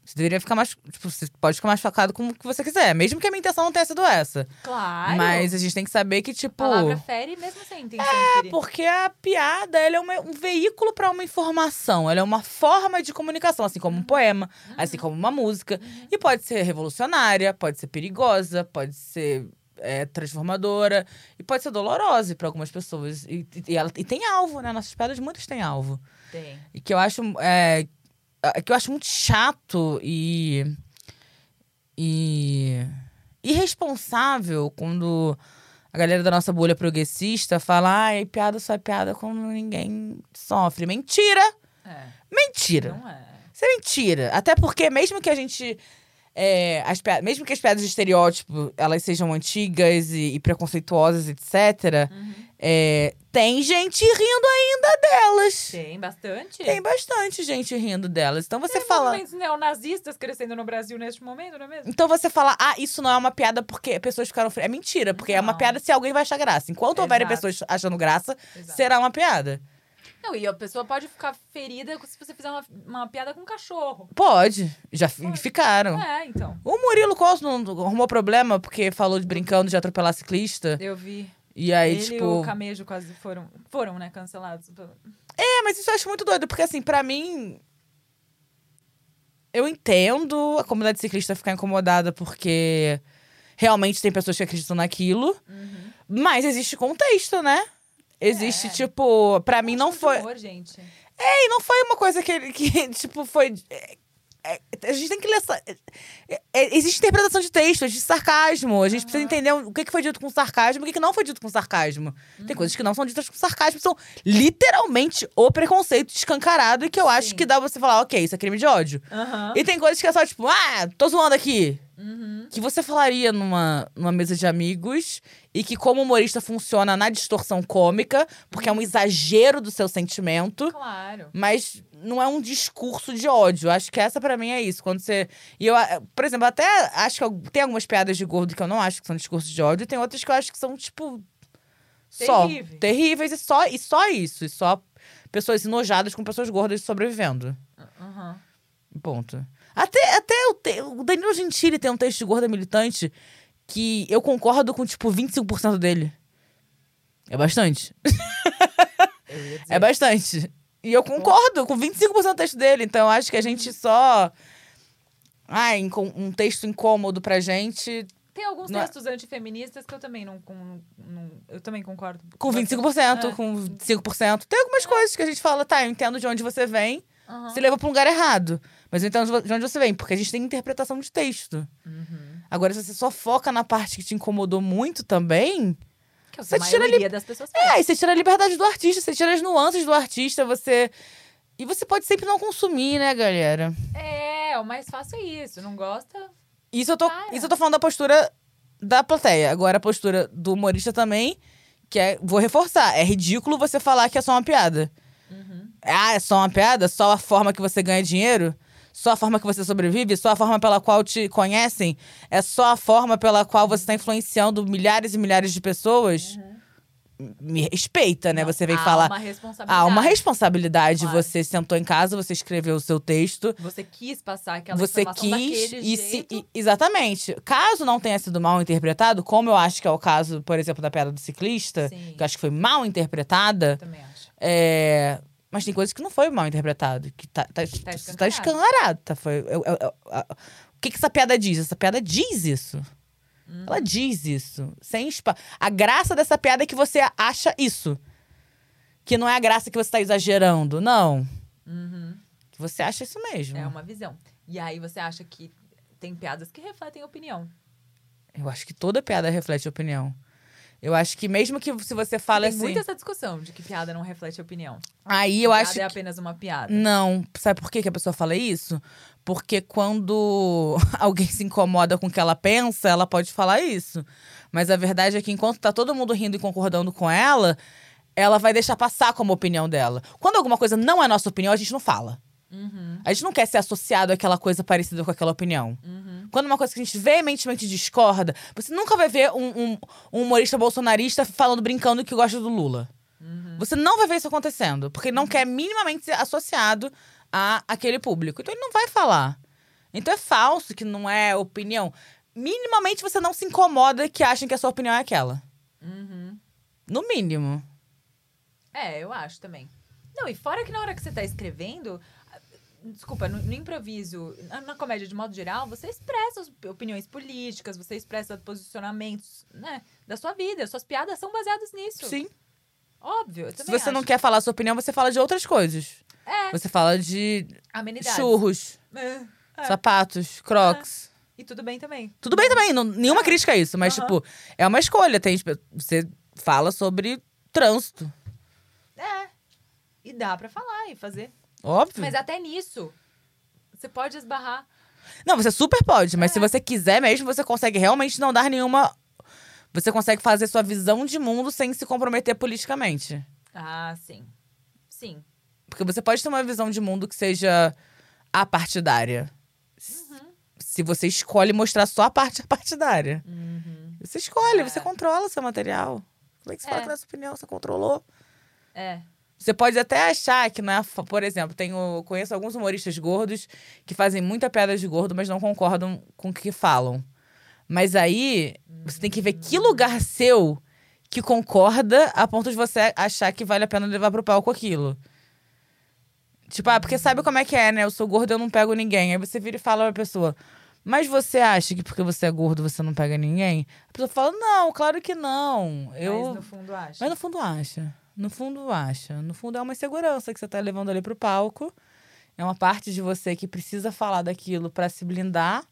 Você deveria ficar machucado. Tipo, você pode ficar machucado como que você quiser. Mesmo que a minha intenção não tenha sido essa. Claro. Mas a gente tem que saber que, tipo. palavra fere mesmo sem de É, ferir. porque a piada ela é uma- um veículo para uma informação, ela é uma forma de comunicação, assim como um poema, assim como uma música. E pode ser revolucionária, pode ser perigosa, pode ser é, transformadora e pode ser dolorosa para algumas pessoas. E, e ela, e tem alvo, né? Nossas piadas muitas têm alvo. Tem. E que eu acho. É, é, que eu acho muito chato e. E. irresponsável quando a galera da nossa bolha progressista fala: ai, piada só é piada quando ninguém sofre. Mentira! É. Mentira! Não é. Isso é mentira. Até porque, mesmo que a gente é, as mesmo que as piadas de estereótipo elas sejam antigas e, e preconceituosas, etc., é, tem gente rindo ainda delas. Tem bastante. Tem bastante gente rindo delas. Então você Tem fala. movimentos neonazistas crescendo no Brasil neste momento, não é mesmo? Então você fala, ah, isso não é uma piada porque pessoas ficaram. fre-". É mentira, porque é uma Não. piada se alguém vai achar graça. Enquanto houverem Exato. pessoas achando graça, Exato. será uma piada. Não, e a pessoa pode ficar ferida se você fizer uma, uma piada com um cachorro. Pode. Já Pode. ficaram. É, então. O Murilo Costa não arrumou problema porque falou de brincando de atropelar ciclista. Eu vi. E aí, Ele e tipo. o Camejo quase foram, foram, né, cancelados. É, mas isso eu acho muito doido, porque assim, pra mim. Eu entendo a comunidade ciclista ficar incomodada porque realmente tem pessoas que acreditam naquilo, mas existe contexto, né? Existe, É. tipo, pra mim não de foi. Humor, gente. E não foi uma coisa que, que tipo, foi. é, é, a gente tem que ler. essa- é, é, existe interpretação de texto, existe sarcasmo. A gente precisa entender o que que foi dito com sarcasmo e o que que não foi dito com sarcasmo. Tem coisas que não são ditas com sarcasmo, são literalmente o preconceito escancarado e que eu acho Sim. que dá você falar, ok, isso é crime de ódio. Aham. E tem coisas que é só tipo, ah, tô zoando aqui. Uhum. Que você falaria numa, numa mesa de amigos e que, como humorista, funciona na distorção cômica, porque é um exagero do seu sentimento. Claro. Mas não é um discurso de ódio. Acho que essa pra mim é isso. Quando você. E eu, por exemplo, até acho que eu- tem algumas piadas de gordo que eu não acho que são discursos de ódio, e tem outras que eu acho que são, tipo. Só. Terríveis. Terríveis e só, e só isso. E só pessoas enojadas com pessoas gordas sobrevivendo. Aham. Ponto. Até, até o, te- o Danilo Gentili tem um texto de gorda militante que eu concordo com, tipo, 25% dele. É bastante. É bastante. E eu concordo com 25% do texto dele. Então, eu acho que a gente só. Ah, um texto incômodo pra gente Tem alguns Não é- textos antifeministas que eu também não, com- não- Eu também concordo. com bastante. 25%, É. com 5%. Tem algumas coisas que a gente fala, tá, eu entendo de onde você vem, Aham. se leva pra um lugar errado. Mas entendo de onde você vem, porque a gente tem interpretação de texto. Uhum. Agora, se você só foca na parte que te incomodou muito também. Que é Você a tira maioria das pessoas É, aí você tira a liberdade do artista, você tira as nuances do artista, você. E você pode sempre não consumir, né, galera? É, o mais fácil é isso. Não gosta? Isso eu tô, Para. isso eu tô falando da postura da plateia. Agora, a postura do humorista também, que é. Vou reforçar. É ridículo você falar que é só uma piada. Ah, é só uma piada? Só a forma que você ganha dinheiro? Só a forma que você sobrevive? Só a forma pela qual te conhecem? É só a forma pela qual você está influenciando milhares e milhares de pessoas? Me respeita, né? Não, você vem há falar. uma responsabilidade. Há uma responsabilidade. Claro. Você sentou em casa, você escreveu o seu texto. Você quis passar aquela Você informação quis daquele e se, jeito. e- exatamente. Caso não tenha sido mal interpretado, como eu acho que é o caso, por exemplo, da piada do ciclista, Sim. que eu acho que foi mal interpretada, Também acho. é, mas tem coisas que não foi mal interpretado, que tá, tá, tá escancarado. escancarado. Tá, foi, eu- eu- eu- a- o que, que essa piada diz? Essa piada diz isso. Hum. Ela diz isso. Sem espa... A graça dessa piada é que você acha isso. Que não é a graça que você tá exagerando. Não. Que você acha isso mesmo. Uhum. É uma visão. E aí você acha que tem piadas que refletem opinião. Eu acho que toda piada reflete opinião. Eu acho que mesmo que se você fala tem assim. muito essa discussão de que piada não reflete opinião. Aí eu piada acho é que. apenas uma piada. Não. Sabe por que que a pessoa fala isso? Porque quando alguém se incomoda com o que ela pensa, ela pode falar isso. Mas a verdade é que enquanto tá todo mundo rindo e concordando com ela, ela vai deixar passar como opinião dela. Quando alguma coisa não é nossa opinião, a gente não fala. Uhum, A gente não quer ser associado àquela coisa parecida com aquela opinião. uhum. Quando uma coisa que a gente veementemente discorda, você nunca vai ver um, um- um humorista bolsonarista falando, brincando que gosta do Lula. Você não vai ver isso acontecendo, porque ele não quer minimamente ser associado a aquele público. Então ele não vai falar. Então é falso que não é opinião. Minimamente você não se incomoda que achem que a sua opinião é aquela. Uhum. No mínimo. É, eu acho também. Não, e fora que na hora que você tá escrevendo. Desculpa, no, no improviso, na, na comédia de modo geral, você expressa as opiniões políticas, você expressa posicionamentos, né, da sua vida. Suas piadas são baseadas nisso. Sim. Óbvio. Se você não acho. quer falar a sua opinião, você fala de outras coisas. É, Você fala de amenidades. churros, É, é. sapatos, crocs. E tudo bem também. Tudo bem também, não- nenhuma crítica a isso, mas, Aham. tipo, é uma escolha. Tem, você fala sobre trânsito. É. E dá pra falar e fazer. Óbvio. Mas até nisso, você pode esbarrar. Não, você super pode, mas É. se você quiser mesmo, você consegue realmente não dar nenhuma. Você consegue fazer sua visão de mundo sem se comprometer politicamente. Ah, sim. Sim. Porque você pode ter uma visão de mundo que seja apartidária. Uhum. Se você escolhe mostrar só a parte partidária. Uhum. Você escolhe, É. você controla seu material. Como é que você fala É. que na sua opinião você controlou? É. Você pode até achar que, não é, por exemplo, tenho, conheço alguns humoristas gordos que fazem muita piada de gordo, mas não concordam com o que falam. Mas aí, você tem que ver que lugar seu que concorda a ponto de você achar que vale a pena levar pro palco aquilo. Tipo, ah, porque sabe como é que é, né? Eu sou gordo, eu não pego ninguém. Aí você vira e fala pra pessoa, mas você acha que porque você é gordo você não pega ninguém? A pessoa fala, não, claro que não. Eu... Mas no fundo acha. Mas no fundo acha. No fundo acha. No fundo é uma insegurança que você tá levando ali pro palco. É uma parte de você que precisa falar daquilo pra se blindar.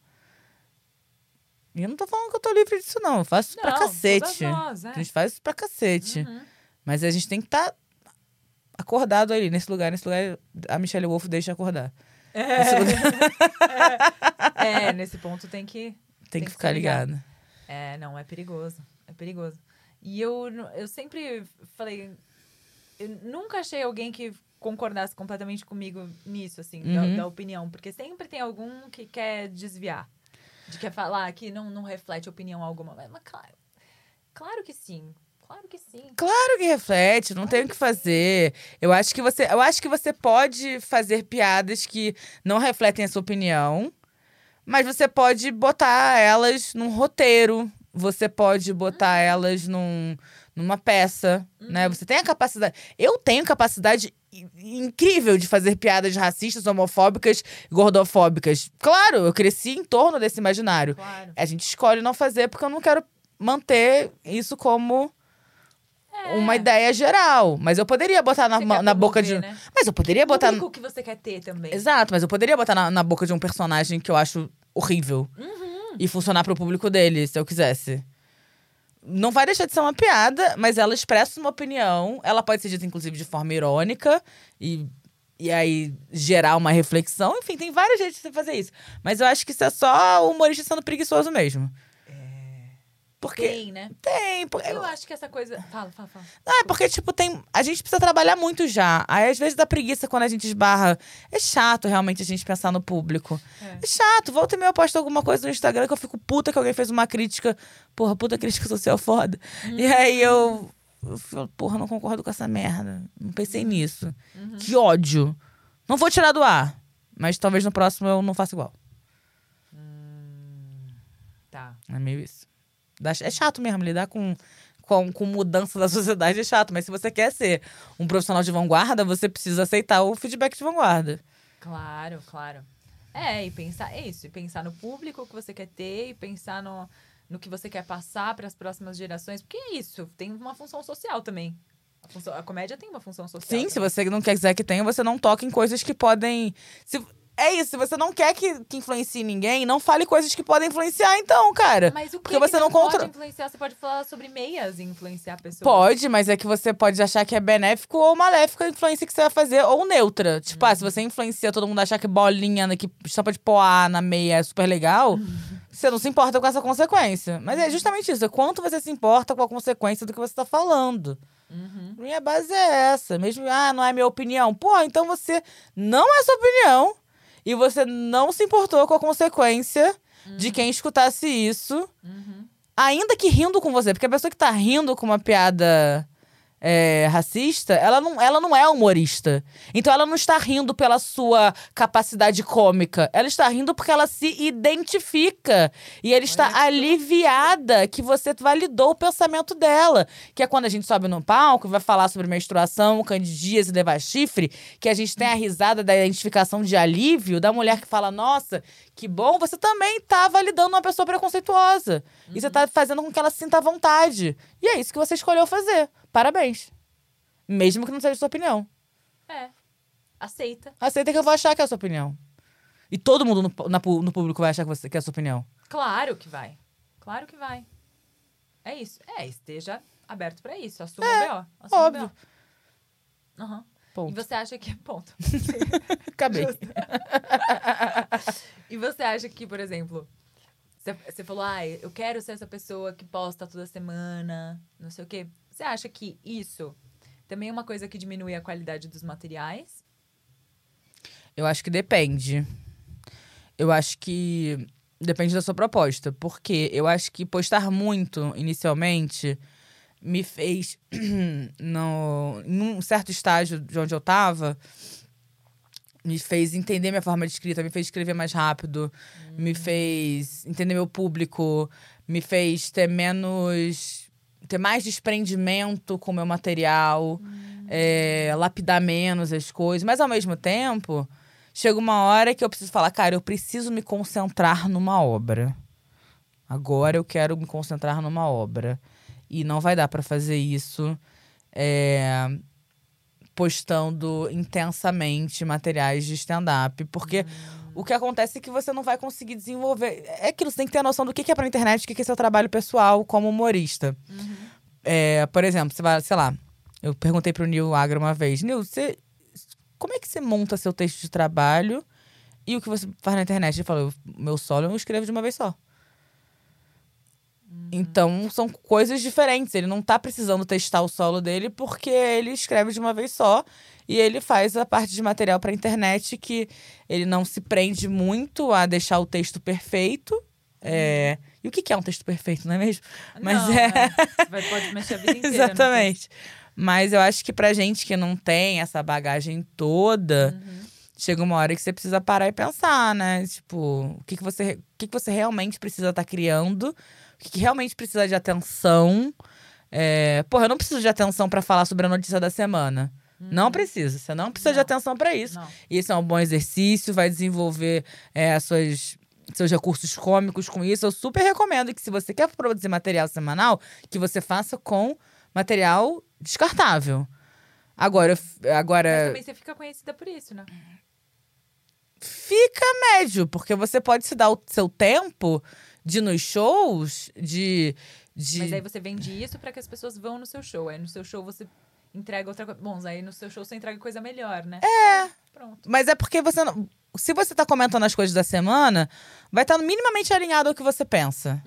E eu não tô falando que eu tô livre disso, não. Eu faço isso pra cacete. nós, é. A gente faz isso pra cacete. Uhum. Mas a gente tem que estar acordado ali, nesse lugar. Nesse lugar, a Michelle Wolf deixa acordar. Nesse lugar, É, nesse ponto tem que. tem, que que ficar ligado. É, não, é perigoso. É perigoso. E eu, eu sempre falei. Eu nunca achei alguém que concordasse completamente comigo nisso, assim, da- Uhum. da, opinião. Porque sempre tem algum que quer desviar. De quer falar que não, não reflete opinião alguma. Mas, mas claro. Claro que sim. Claro que sim. Claro que reflete, não tem o que fazer. Eu acho que você, eu acho que você pode fazer piadas que não refletem a sua opinião, mas você pode botar elas num roteiro, você pode botar elas num, numa peça, né? Você tem a capacidade. Eu tenho capacidade incrível de fazer piadas racistas, homofóbicas, gordofóbicas. Claro, eu cresci em torno desse imaginário. Claro. A gente escolhe não fazer porque eu não quero manter isso como uma ideia geral. Mas eu poderia botar na, É. Na boca de. né? Mas eu poderia O botar. público que você quer ter também. Exato, mas eu poderia botar na, na boca de um personagem que eu acho horrível. Uhum. E funcionar pro público dele, se eu quisesse. Não vai deixar de ser uma piada, mas ela expressa uma opinião. Ela pode ser dita, inclusive, de forma irônica. E, e aí gerar uma reflexão. Enfim, tem vários jeitos de você fazer isso. Mas eu acho que isso é só o humorista sendo preguiçoso mesmo. Porque. Tem, né? Tem. porque- Eu acho que essa coisa. Fala, fala, fala. não, é porque, tipo, tem. A gente precisa trabalhar muito já. Aí, às vezes, dá preguiça quando a gente esbarra. É chato realmente a gente pensar no público. É. É, chato. Volta e meia eu posto alguma coisa no Instagram que eu fico puta que alguém fez uma crítica. Porra, puta crítica social foda. E aí eu. Eu falo, porra, não concordo com essa merda. Não pensei nisso. Que ódio. Não vou tirar do ar. Mas talvez no próximo eu não faça igual. Tá. É meio isso. É chato mesmo, lidar com, com, com mudança da sociedade é chato. Mas se você quer ser um profissional de vanguarda, você precisa aceitar o feedback de vanguarda. Claro, claro. É, e pensar é isso, e pensar no público que você quer ter, e pensar no, no que você quer passar para as próximas gerações, porque é isso, tem uma função social também. A, função- a comédia tem uma função social. Sim, se também. você não quiser que tenha, você não toca em coisas que podem. Se, é isso, se você não quer que, que influencie ninguém, não fale coisas que podem influenciar, então, cara. Mas o que, porque que você não pode contra- influenciar? Você pode falar sobre meias e influenciar pessoas. Pode, mas é que você pode achar que é benéfico ou maléfico a influência que você vai fazer, ou neutra. Tipo, ah, se você influencia todo mundo achar que bolinha, que estampa de poá na meia é super legal, você não se importa com essa consequência. Mas é justamente isso, é quanto você se importa com a consequência do que você tá falando. Uhum. Minha base é essa. Mesmo, ah, não é minha opinião. Pô, então você não é sua opinião e você não se importou com a consequência de quem escutasse isso, Uhum. ainda que rindo com você. Porque a pessoa que tá rindo com uma piada é, racista, ela não, ela não é humorista. Então ela não está rindo pela sua capacidade cômica. Ela está rindo porque ela se identifica. E ela está aliviada que você validou o pensamento dela. Que é quando a gente sobe no palco e vai falar sobre menstruação, candidíase e levar chifre, que a gente tem a risada da identificação de alívio da mulher que fala: Nossa, que bom, você também tá validando uma pessoa preconceituosa. E você tá fazendo com que ela sinta vontade. E é isso que você escolheu fazer. Parabéns. Mesmo que não seja sua opinião. É. Aceita. Aceita que eu vou achar que é a sua opinião. E todo mundo no, na no público vai achar que, você, que é a sua opinião. Claro que vai. Claro que vai. É isso. É, esteja aberto pra isso. Assuma o B.O. Assuma óbvio. o B.O. Aham. E Ponto. você acha que. Ponto. Acabei. E E você acha que, por exemplo, você- você falou, ah, eu quero ser essa pessoa que posta toda semana, não sei o quê. Você acha que isso também é uma coisa que diminui a qualidade dos materiais? Eu acho que depende. Eu acho que depende da sua proposta. Porque eu acho que postar muito inicialmente me fez, no, num certo estágio de onde eu tava, me fez entender minha forma de escrita, me fez escrever mais rápido, me fez entender meu público, me fez ter menos. Ter mais desprendimento com o meu material, é, lapidar menos as coisas. Mas ao mesmo tempo, chega uma hora que eu preciso falar, cara, eu preciso me concentrar numa obra. Agora eu quero me concentrar numa obra. E não vai dar pra fazer isso é, postando intensamente materiais de stand-up. Porque o que acontece é que você não vai conseguir desenvolver. É aquilo, você tem que ter a noção do que é pra internet, o que é seu trabalho pessoal como humorista. É, por exemplo, você vai, sei lá, eu perguntei pro Nil Agra uma vez, Nil, você. Como é que você monta seu texto de trabalho e o que você faz na internet? Ele falou, meu solo eu escrevo de uma vez só. Então, são coisas diferentes. Ele não tá precisando testar o solo dele porque ele escreve de uma vez só e ele faz a parte de material pra internet que ele não se prende muito a deixar o texto perfeito. É... E o que é um texto perfeito, não é mesmo? Mas é-? Vai- Pode mexer a vida inteira. Exatamente. Mas eu acho que pra gente que não tem essa bagagem toda, chega uma hora que você precisa parar e pensar, né? Tipo, o que, que, você, o que, que você realmente precisa estar criando, o que, que realmente precisa de atenção. É... Porra, eu não preciso de atenção pra falar sobre a notícia da semana. Não precisa. Você não precisa de Não. atenção pra isso. Não. E Isso é um bom exercício, vai desenvolver é, as suas, seus recursos cômicos com isso. Eu super recomendo que, se você quer produzir material semanal, que você faça com material descartável. Agora, f- Mas agora também você fica conhecida por isso, né? fica médio, porque você pode se dar o seu tempo de nos shows, de. de... Mas aí você vende isso pra que as pessoas vão no seu show. Aí no seu show você entrega outra coisa. Bom, aí no seu show você entrega coisa melhor, né? É. Pronto. Mas é porque você não. Se você tá comentando as coisas da semana, vai estar minimamente alinhado ao que você pensa.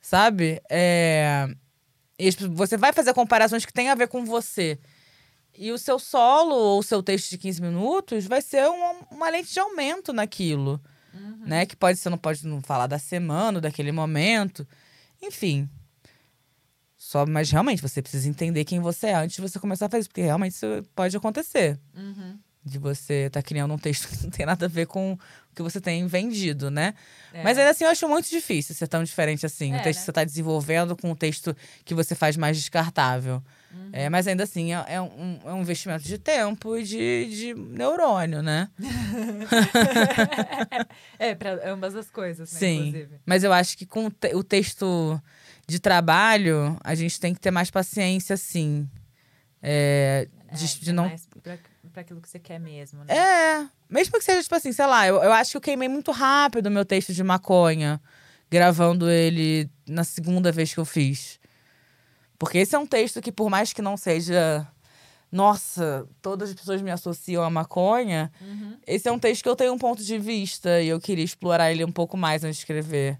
Sabe? É. Você vai fazer comparações que têm a ver com você. E o seu solo ou o seu texto de 15 minutos vai ser uma, uma lente de aumento naquilo. Né? Que pode, você não pode não falar da semana, daquele momento. Enfim. Só, mas realmente você precisa entender quem você é antes de você começar a fazer isso, porque realmente isso pode acontecer Uhum. de você estar criando um texto que não tem nada a ver com o que você tem vendido, né? É. Mas ainda assim eu acho muito difícil ser tão diferente assim. É, o texto né? que você está desenvolvendo com o texto que você faz mais descartável. Uhum. É, mas ainda assim é, é um, é um investimento de tempo e de, de neurônio, né? é, pra ambas as coisas, né? Sim. Inclusive. Mas eu acho que com o te- o texto de trabalho, a gente tem que ter mais paciência, sim. É, de, É, de é não mais pra, pra aquilo que você quer mesmo, né? É, mesmo que seja, tipo assim, sei lá, eu, eu acho que eu queimei muito rápido o meu texto de maconha, gravando ele na segunda vez que eu fiz. Porque esse é um texto que, por mais que não seja. Nossa, todas as pessoas me associam à maconha. Uhum. Esse é um texto que eu tenho um ponto de vista e eu queria explorar ele um pouco mais antes de escrever.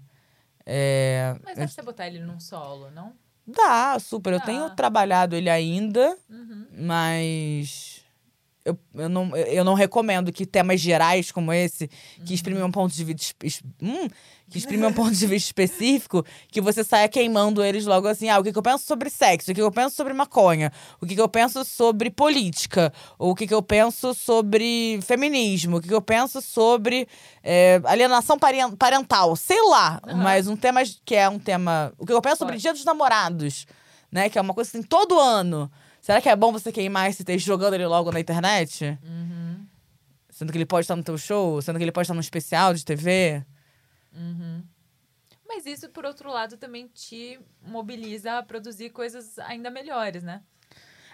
É, Mas dá pra você botar ele num solo, não? Dá, super. Eu Dá. tenho trabalhado ele ainda, Uhum. mas eu, eu, não, eu não recomendo que temas gerais como esse, que exprimem um ponto de vista. es- hum, que exprimem um ponto de vista específico, que você saia queimando eles logo assim. Ah, o que, que eu penso sobre sexo? O que, que eu penso sobre maconha? O que, que eu penso sobre política? O que, que eu penso sobre feminismo? O que, que eu penso sobre é, alienação paren- parental? Sei lá. Aham. Mas um tema que é um tema. O que eu penso sobre Pode. Dia dos Namorados, né? Que é uma coisa que tem todo ano. Será que é bom você queimar esse texto jogando ele logo na internet? Uhum. Sendo que ele pode estar no teu show, sendo que ele pode estar num especial de TV. Uhum. Mas isso, por outro lado, também te mobiliza a produzir coisas ainda melhores, né?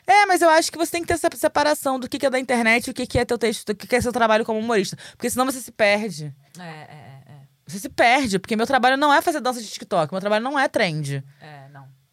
É, mas eu acho que você tem que ter essa separação do que é da internet e o que que é teu texto, do que é seu trabalho como humorista. Porque senão você se perde. É, é, é. Você se perde, porque meu trabalho não é fazer dança de TikTok, meu trabalho não é trend. É.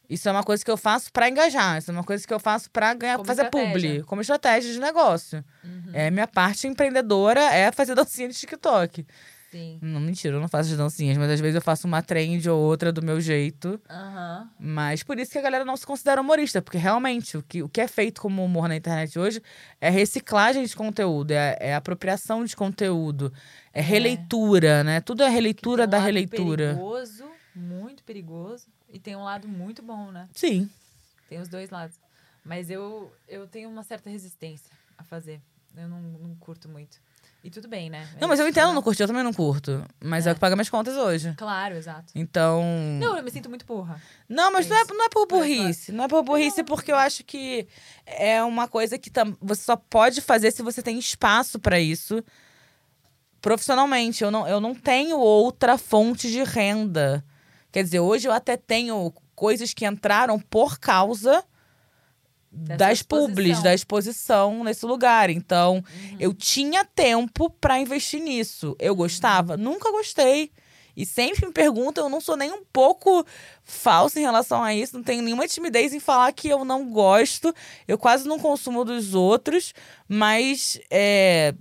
Isso é uma coisa que eu faço pra engajar, isso é uma coisa que eu faço pra ganhar, Como fazer estratégia. publi, como estratégia de negócio. Uhum. É, minha parte empreendedora é fazer dancinha de TikTok. Sim. Não, mentira, eu não faço as dancinhas, mas às vezes eu faço uma trend ou outra do meu jeito. Aham. Mas por isso que a galera não se considera humorista, porque realmente o que, o que é feito como humor na internet hoje é reciclagem de conteúdo, é, é apropriação de conteúdo, é, releitura, né? Tudo é releitura um da releitura. perigoso, muito perigoso. E tem um lado muito bom, né? Sim. Tem os dois lados. Mas eu, eu tenho uma certa resistência a fazer. Eu não, não curto muito. E tudo bem, né? Não, mas eu É, entendo né? não curtir, eu também não curto. Mas é, É. o que paga minhas contas hoje. Claro, exato. Então. Não, eu me sinto muito burra. Não, mas É não é, não é por claro. burrice. Não é por burrice, porque eu acho que é uma coisa que tam- você só pode fazer se você tem espaço pra isso profissionalmente. Eu não, eu não tenho outra fonte de renda. Quer dizer, hoje eu até tenho coisas que entraram por causa Dessa das publis, exposição. da exposição nesse lugar. Então, Uhum. eu tinha tempo pra investir nisso. Eu gostava? Nunca gostei. E sempre me perguntam, eu não sou nem um pouco falsa em relação a isso, não tenho nenhuma timidez em falar que eu não gosto. Eu quase não consumo dos outros, mas é,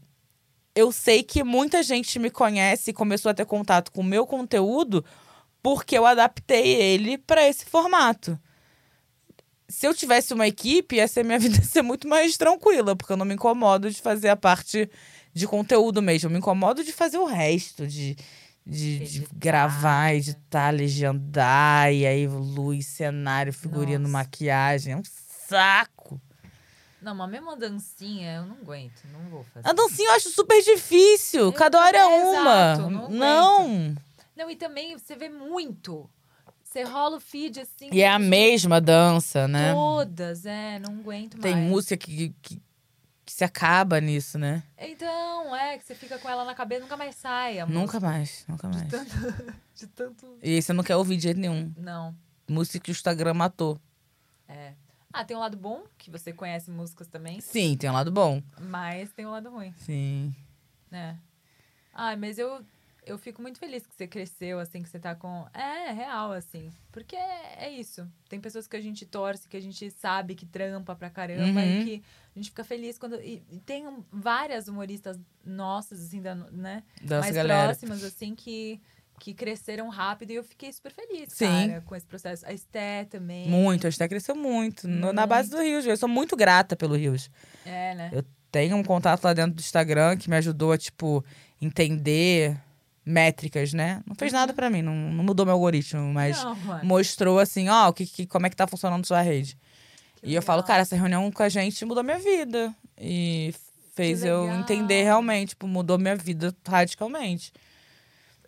eu sei que muita gente me conhece e começou a ter contato com o meu conteúdo porque eu adaptei ele pra esse formato. Se eu tivesse uma equipe, ia ser minha vida ia ser muito mais tranquila, porque eu não me incomodo de fazer a parte de conteúdo mesmo. Eu me incomodo de fazer o resto, de, de, de gravar, né? editar, legendar, e aí luz, cenário, figurino, Nossa. maquiagem. É um saco. Não, mas mesmo a dancinha, eu não aguento. Não vou fazer. A dancinha eu acho super difícil. Cada hora é é, uma. exato, não não. Não, e também você vê muito. Você rola o feed assim. E é a mesma dança, né? Todas, é, não aguento Tem mais. música que, que, que se acaba nisso, né? Então, é, que você fica com ela na cabeça nunca mais sai. Nunca mais, nunca mais. De tanto. E você não quer ouvir de jeito nenhum. Não, Música que o Instagram matou. é. Ah, tem um lado bom, que você conhece músicas também, Sim, tem um lado bom. mas tem um lado ruim, Sim. né? Ah, mas eu, eu fico muito feliz que você cresceu, assim, que você tá com. É, real, assim. Porque é, isso. Tem pessoas que a gente torce, que a gente sabe que trampa pra caramba Uhum. e que a gente fica feliz quando. E, e tem várias humoristas nossas, assim, da, né? Dessa mais galera. próximas, assim, que, que cresceram rápido e eu fiquei super feliz, Sim. cara, com esse processo. A Esté também. Muito, a Esté cresceu muito. no- na base do Rios. Eu sou muito grata pelo Rios. É, né? Eu tenho um contato lá dentro do Instagram que me ajudou a, tipo, entender métricas, né? Não fez nada pra mim, não, não mudou meu algoritmo, mas Não, mostrou assim, ó, o que, que, como é que tá funcionando sua rede. Que e eu falo, legal. cara, essa reunião com a gente mudou minha vida. E fez eu legal. entender realmente, tipo, mudou minha vida radicalmente.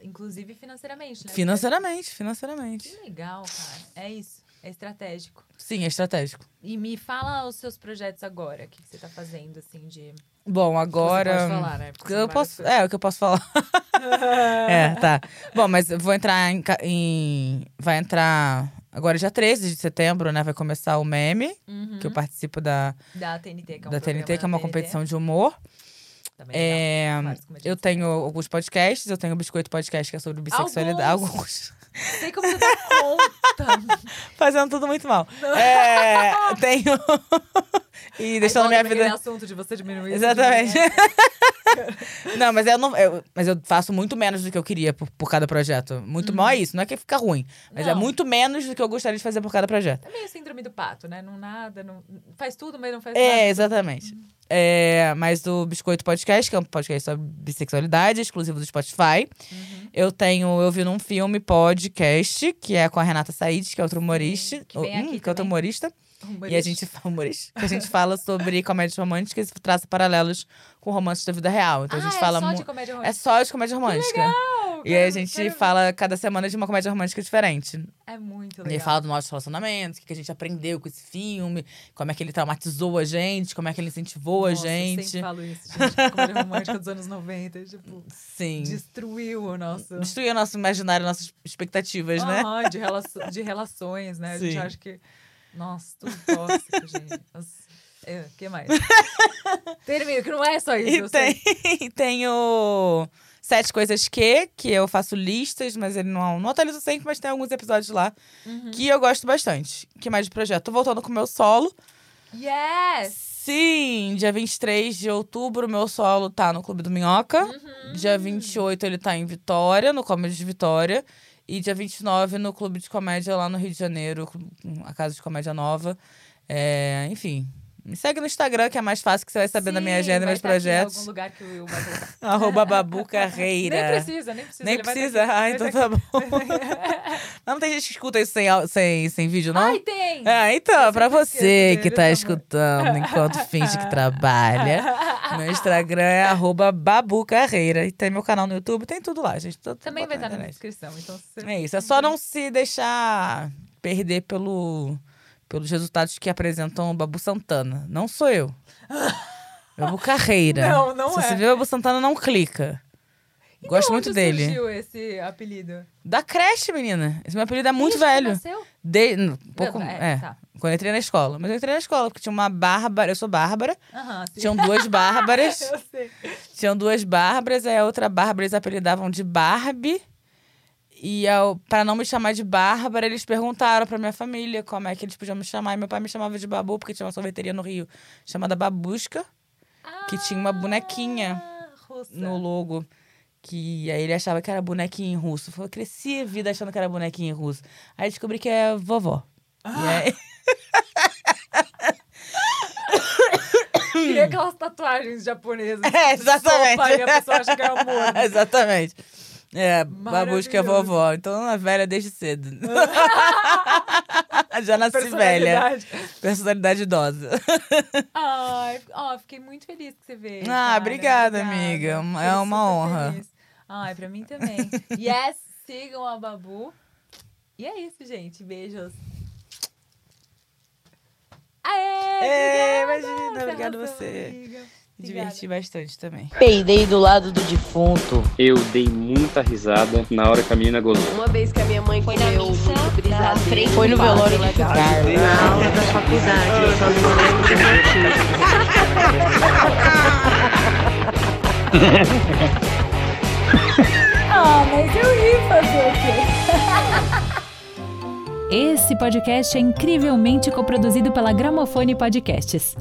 Inclusive financeiramente, né? Financeiramente, financeiramente. Que legal, cara. É isso. É estratégico. Sim, é estratégico. E me fala os seus projetos agora. O que, que você tá fazendo, assim, de. Bom, agora. Você pode falar, né? Porque Eu posso, é, o que eu posso falar. é, tá. Bom, mas vou entrar em, em- Vai entrar agora dia 13 de setembro, né? Vai começar o meme, Uhum. que eu participo da, Da TNT, que é um da TNT, que é uma TNT. competição de humor. Também É, legal. Vários eu tenho alguns podcasts, eu tenho o Biscoito Podcast, que é sobre bissexualidade. Alguns? Alguns. Sei como você dá conta. Fazendo tudo muito mal. É, tenho. e deixando Aí minha vida. assunto de você diminuir. Exatamente. diminuir. não, mas eu não. eu- mas eu faço muito menos do que eu queria por, por cada projeto. Muito mal é isso. Não é que fica ruim. Mas é Uhum. Não. muito menos do que eu gostaria de fazer por cada projeto. É meio síndrome do pato, né? Não nada, não... faz tudo, mas não faz nada. É, exatamente. É, mas do Biscoito Podcast, que é um podcast sobre bissexualidade, exclusivo do Spotify. Uhum. Eu tenho Eu Vi Num Filme Podcast, que é com a Renata Said, que é outra humorista. que vem aqui que é outra também. Humorista. E a gente fala humorista. Que a gente fala sobre comédias românticas e traça paralelos com romances da vida real. Então a gente ah, fala é só de comédia É romântica. só de comédia romântica. legal! E aí a gente quero- fala cada semana de uma comédia romântica diferente. É muito E legal. aí fala do nosso relacionamento, o que que a gente aprendeu com esse filme, como é que ele traumatizou a gente, como é que ele incentivou a Nossa, Eu gente. sempre falo isso, gente. que Comédia romântica dos anos 90, tipo, Sim. destruiu o nosso... Destruir o nosso imaginário, nossas expectativas, né? De, relaço- de relações, né? A gente Sim. acha que... Nossa, tudo tóxico, gente. É, o que mais? Termino, que não é só isso. E sei. tem, tem o Sete Coisas Que, que eu faço listas, mas ele não, não atualizo sempre, mas tem alguns episódios lá Uhum. que eu gosto bastante. que mais de projeto? Tô voltando com o meu solo. Yes! Sim, dia 23 de outubro, meu solo tá no Clube do Minhoca. Uhum. Dia 28 ele tá em Vitória, no Comedy de Vitória. E dia 29 no Clube de Comédia lá no Rio de Janeiro, a Casa de Comédia Nova. É, enfim, me segue no Instagram, que é mais fácil, que você vai saber da minha Sim, agenda e meus aqui em projetos. algum lugar que o Will vai colocar. Arroba Babu Carreira. Nem precisa, nem precisa. Nem precisa? Ah, então tá bom. Mas não tem gente que escuta isso sem, sem, sem vídeo, não? Ai, tem! Ah, então, Eu pra você que dele, tá tá escutando enquanto finge que trabalha, meu Instagram é arroba Babu Carreira. E tem meu canal no YouTube, tem tudo lá, gente. Tudo- Também vai na estar na internet. descrição. Então, você... É isso, é só não se deixar perder pelo, pelos resultados que apresentam o Babu Santana. Não sou eu. Babu Carreira. Não, não se é. você vê o Babu Santana, não clica. Gosto De muito onde dele. surgiu esse apelido? Da creche, menina. Esse meu apelido é muito Desde que velho. nasceu? De, um pouco, é, é, tá. quando eu entrei na escola. Mas eu entrei na escola, porque tinha uma Bárbara. Eu sou Bárbara. Sim. Tinham duas Bárbaras. Eu sei. Tinham duas Bárbaras, aí a outra Bárbara eles apelidavam de Barbie. E ao, pra não me chamar de Bárbara, eles perguntaram pra minha família como é que eles podiam me chamar. E meu pai me chamava de Babu, porque tinha uma sorveteria no Rio chamada Babusca, que tinha uma bonequinha Ah, russa. no logo. Que aí ele achava que era bonequinho em russo. Eu cresci a vida achando que era bonequinho em russo. Aí descobri que é vovó. E aí, Queria aquelas tatuagens japonesas. É, exatamente. Sopa, e a pessoa acha que é amor. Exatamente. É, babusca é vovó. Então é velha desde cedo. Já nasci velha. Personalidade. Idosa. Ai, ó, fiquei muito feliz que você veio. Ah, cara. obrigada, amiga. É uma honra. feliz. Ai, pra mim também. yes, sigam a Babu. E é isso, gente. Beijos. Aê! Obrigada, imagina, obrigado você. amiga. Me diverti bastante também. Peidei do lado do defunto. Eu dei muita risada na hora que a menina gozou. Uma vez que a minha mãe Foi na missa brisadeiro. Foi no velório do Carlos. Na aula da faculdade, eu só não lembro do motivo. Ah, mas eu ia fazer o quê? Esse podcast é incrivelmente coproduzido pela Gramofone Podcasts.